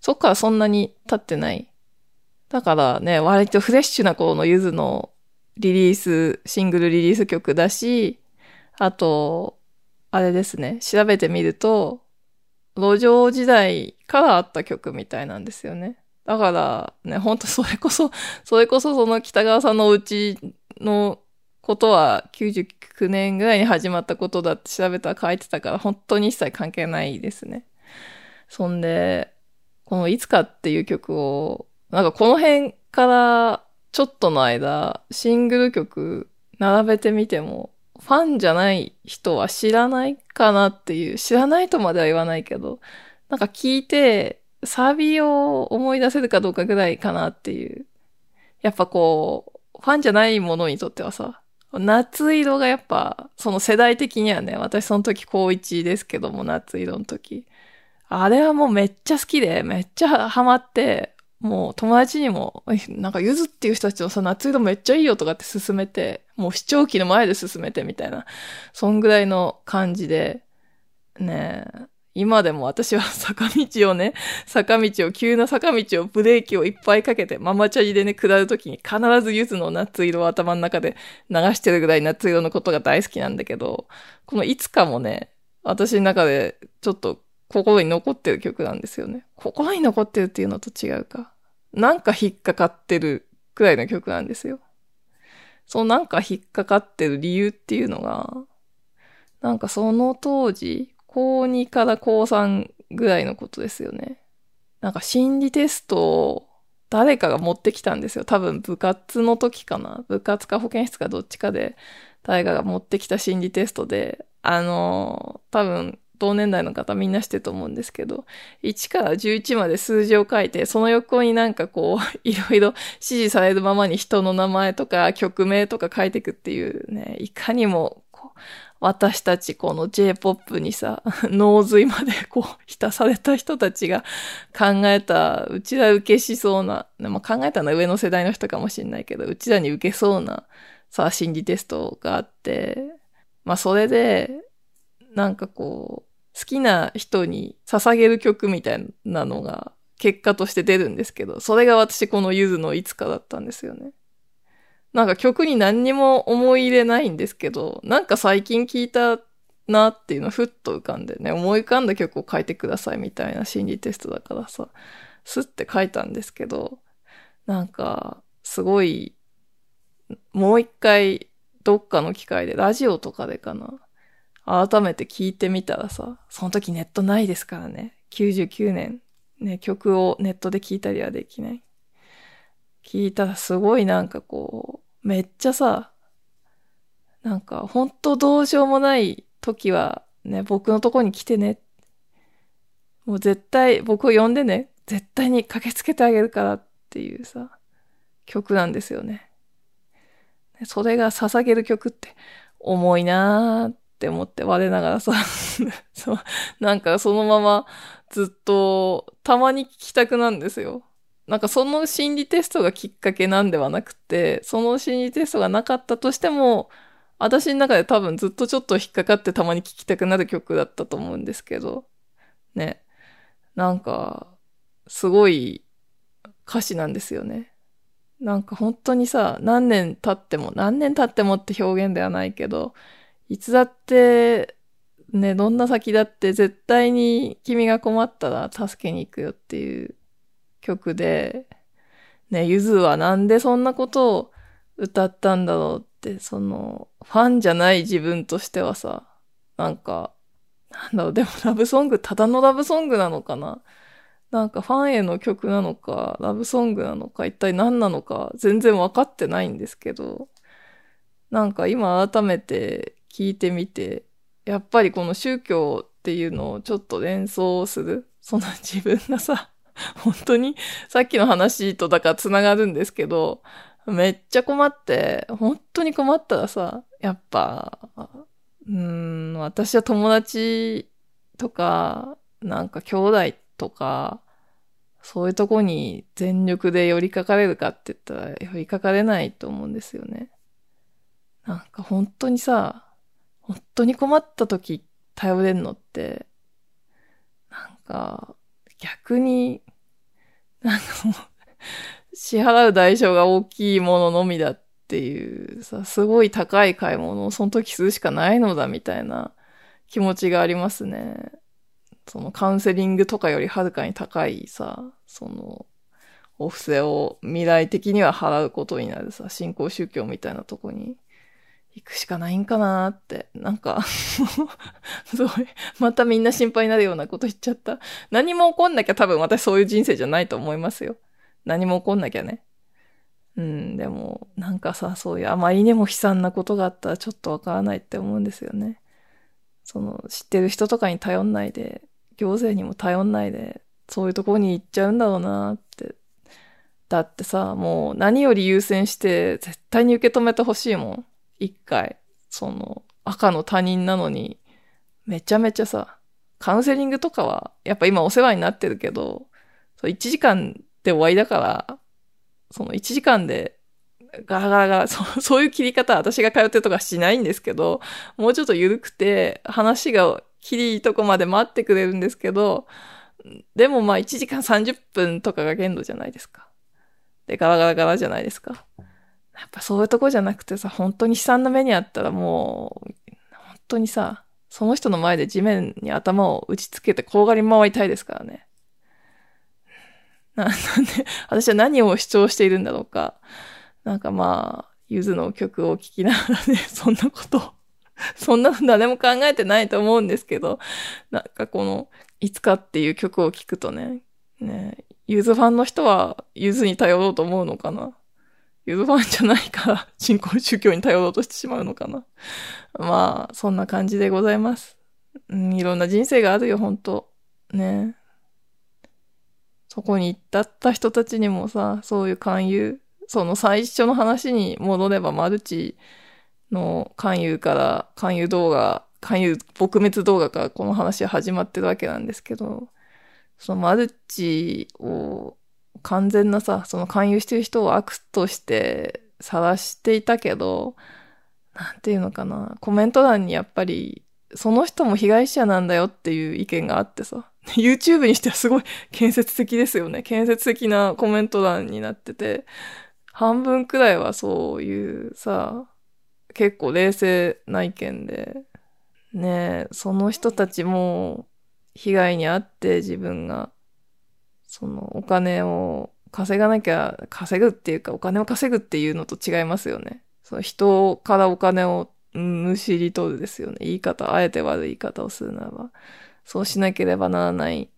そっからそんなに経ってない。だからね、割とフレッシュな頃のゆずのリリース、シングルリリース曲だし、あと、あれですね、調べてみると、路上時代からあった曲みたいなんですよね。だからね、ほんとそれこそ、それこそその北川さんのうちのことは99年ぐらいに始まったことだって調べたら書いてたから本当に一切関係ないですね。そんで、このいつかっていう曲を、なんかこの辺からちょっとの間、シングル曲並べてみても、ファンじゃない人は知らないかなっていう、知らないとまでは言わないけど、なんか聞いて、サビを思い出せるかどうかぐらいかなっていう。やっぱこう、ファンじゃないものにとってはさ、夏色がやっぱ、その世代的にはね、私その時高一ですけども、夏色の時。あれはもうめっちゃ好きで、めっちゃハマって、もう友達にも、なんかゆずっていう人たちのさ、夏色めっちゃいいよとかって勧めて、もう視聴器の前で勧めてみたいな、そんぐらいの感じで、ねえ、今でも私は 坂道をね、坂道を、急な坂道をブレーキをいっぱいかけて、ママチャリでね、下るときに必ず柚子の夏色を頭の中で流してるぐらい夏色のことが大好きなんだけど、このいつかもね、私の中でちょっと心に残ってる曲なんですよね。心に残ってるっていうのと違うか。なんか引っかかってるくらいの曲なんですよ。そのなんか引っかかってる理由っていうのが、なんかその当時、高2から高3ぐらいのことですよね。なんか心理テストを誰かが持ってきたんですよ。多分部活の時かな。部活か保健室かどっちかで誰かが持ってきた心理テストで、あの、多分同年代の方みんな知ってると思うんですけど、1から11まで数字を書いて、その横になんかこう、いろいろ指示されるままに人の名前とか曲名とか書いていくっていうね、いかにもこう私たちこの J-POP にさ、脳髄までこう浸された人たちが考えた、うちら受けしそうな、まあ、考えたのは上の世代の人かもしれないけど、うちらに受けそうなさ、心理テストがあって、まあそれで、なんかこう、好きな人に捧げる曲みたいなのが結果として出るんですけど、それが私このゆずのいつかだったんですよね。なんか曲に何にも思い入れないんですけど、なんか最近聴いたなっていうのふっと浮かんでね、思い浮かんだ曲を書いてくださいみたいな心理テストだからさ、スッて書いたんですけど、なんか、すごい、もう一回、どっかの機会で、ラジオとかでかな、改めて聞いてみたらさ、その時ネットないですからね。99年、ね、曲をネットで聞いたりはできない。聞いたらすごいなんかこう、めっちゃさ、なんかほんとどうしようもない時はね、僕のとこに来てね。もう絶対僕を呼んでね。絶対に駆けつけてあげるからっていうさ、曲なんですよね。それが捧げる曲って重いなーっって思って我ながらさ そう、なんかそのままずっとたまに聞きたくなんですよ。なんかその心理テストがきっかけなんではなくて、その心理テストがなかったとしても、私の中で多分ずっとちょっと引っかかってたまに聴きたくなる曲だったと思うんですけど、ね。なんか、すごい歌詞なんですよね。なんか本当にさ、何年経っても、何年経ってもって表現ではないけど、いつだって、ね、どんな先だって絶対に君が困ったら助けに行くよっていう曲で、ね、ゆずはなんでそんなことを歌ったんだろうって、その、ファンじゃない自分としてはさ、なんか、なんだろう、でもラブソング、ただのラブソングなのかな？なんかファンへの曲なのか、ラブソングなのか、一体何なのか、全然わかってないんですけど、なんか今改めて聞いてみて、やっぱりこの宗教っていうのをちょっと連想する。その自分がさ、本当にさっきの話とだから繋がるんですけど、めっちゃ困って、本当に困ったらさ、やっぱ、うん、私は友達とか、なんか兄弟とか、そういうとこに全力で寄りかかれるかって言ったら寄りかかれないと思うんですよね。なんか本当にさ、本当に困った時頼れんのって、なんか逆になんかもう、支払う代償が大きいもののみだっていうさ、すごい高い買い物をその時するしかないのだみたいな気持ちがありますね。そのカウンセリングとかよりはるかに高いさ、その、お布施を未来的には払うことになるさ、信仰宗教みたいなとこに行くしかないんかなって、なんかすごい、またみんな心配になるようなこと言っちゃった。何も起こんなきゃ多分私そういう人生じゃないと思いますよ。何も起こんなきゃね。うん、でも、なんかさ、そういうあまりにも悲惨なことがあったらちょっとわからないって思うんですよね。その、知ってる人とかに頼んないで、行政にも頼んないで、そういうところに行っちゃうんだろうなって。だってさ、もう何より優先して絶対に受け止めてほしいもん。一回。その、赤の他人なのに、めちゃめちゃさ、カウンセリングとかは、やっぱ今お世話になってるけど、1時間で終わりだから、その1時間でガラガラガラ、そそういう切り方私が通ってるとかしないんですけど、もうちょっと緩くて話が切りいいとこまで待ってくれるんですけど、でもまあ1時間30分とかが限度じゃないですか。で、ガラガラガラじゃないですか。やっぱそういうとこじゃなくてさ、本当に悲惨な目にあったらもう、本当にさ、その人の前で地面に頭を打ちつけて転がり回りたいですからね。な、んで、私は何を主張しているんだろうか。なんかまあ、ゆずの曲を聴きながらね、そんなことそんなの誰も考えてないと思うんですけど、なんかこの、いつかっていう曲を聴くとね、ね、ゆずファンの人はゆずに頼ろうと思うのかなゆずファンじゃないから信仰宗教に頼ろうとしてしまうのかなまあ、そんな感じでございます。うん、いろんな人生があるよ、ほんと。ね。そこに行ったった人たちにもさ、そういう勧誘、その最初の話に戻ればマルチの勧誘から、勧誘動画、勧誘撲滅動画からこの話は始まってるわけなんですけど、そのマルチを完全なさ、その勧誘してる人を悪として晒していたけど、なんていうのかな、コメント欄にやっぱり、その人も被害者なんだよっていう意見があってさ、YouTube にしてはすごい 建設的ですよね。建設的なコメント欄になってて、半分くらいはそういうさ、結構冷静な意見で、ねその人たちも被害に遭って自分が、そのお金を稼がなきゃ、稼ぐっていうかお金を稼ぐっていうのと違いますよね。その人からお金をむしり取るですよね。言い方、あえて悪い言い方をするならば。そうしなければならない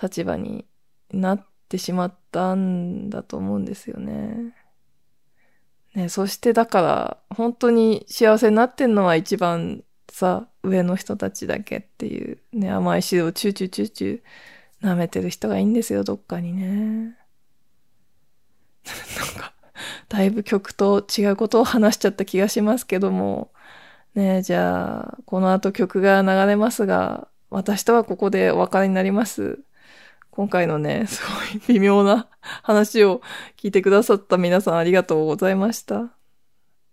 立場になってしまったんだと思うんですよね。ね、そしてだから、本当に幸せになってんのは一番さ、上の人たちだけっていう、ね、甘い汁をチューチューチューチュー舐めてる人がいいんですよ、どっかにね。なんか、だいぶ曲と違うことを話しちゃった気がしますけども、ねじゃあ、この後曲が流れますが、私とはここでお別れになります。今回のね、すごい微妙な話を聞いてくださった皆さんありがとうございました。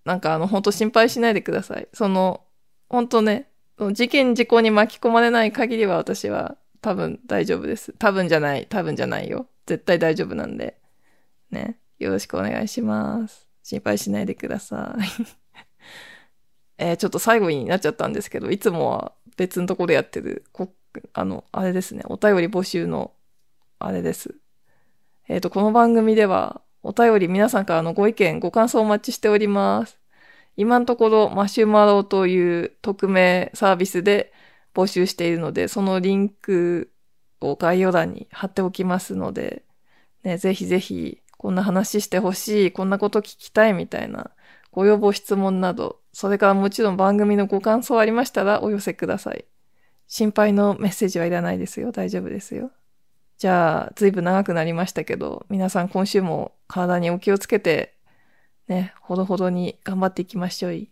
なんかあの、ほんと心配しないでください。その、ほんとね、事件事故に巻き込まれない限りは私は多分大丈夫です。多分じゃない、多分じゃないよ。絶対大丈夫なんで。ね。よろしくお願いします。心配しないでください。えー、ちょっと最後になっちゃったんですけど、いつもは別のところでやってる、こあの、あれですね、お便り募集の、あれです。えっ、ー、と、この番組では、お便り皆さんからのご意見、ご感想をお待ちしております。今のところ、マシュマロという匿名サービスで募集しているので、そのリンクを概要欄に貼っておきますので、ね、ぜひぜひ、こんな話してほしい、こんなこと聞きたいみたいな、ご要望質問など、それからもちろん番組のご感想ありましたらお寄せください。心配のメッセージはいらないですよ。大丈夫ですよ。じゃあ、ずいぶん長くなりましたけど、皆さん今週も体にお気をつけて、ね、ほどほどに頑張っていきましょう。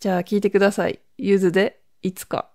じゃあ、聞いてください。ゆずで、いつか。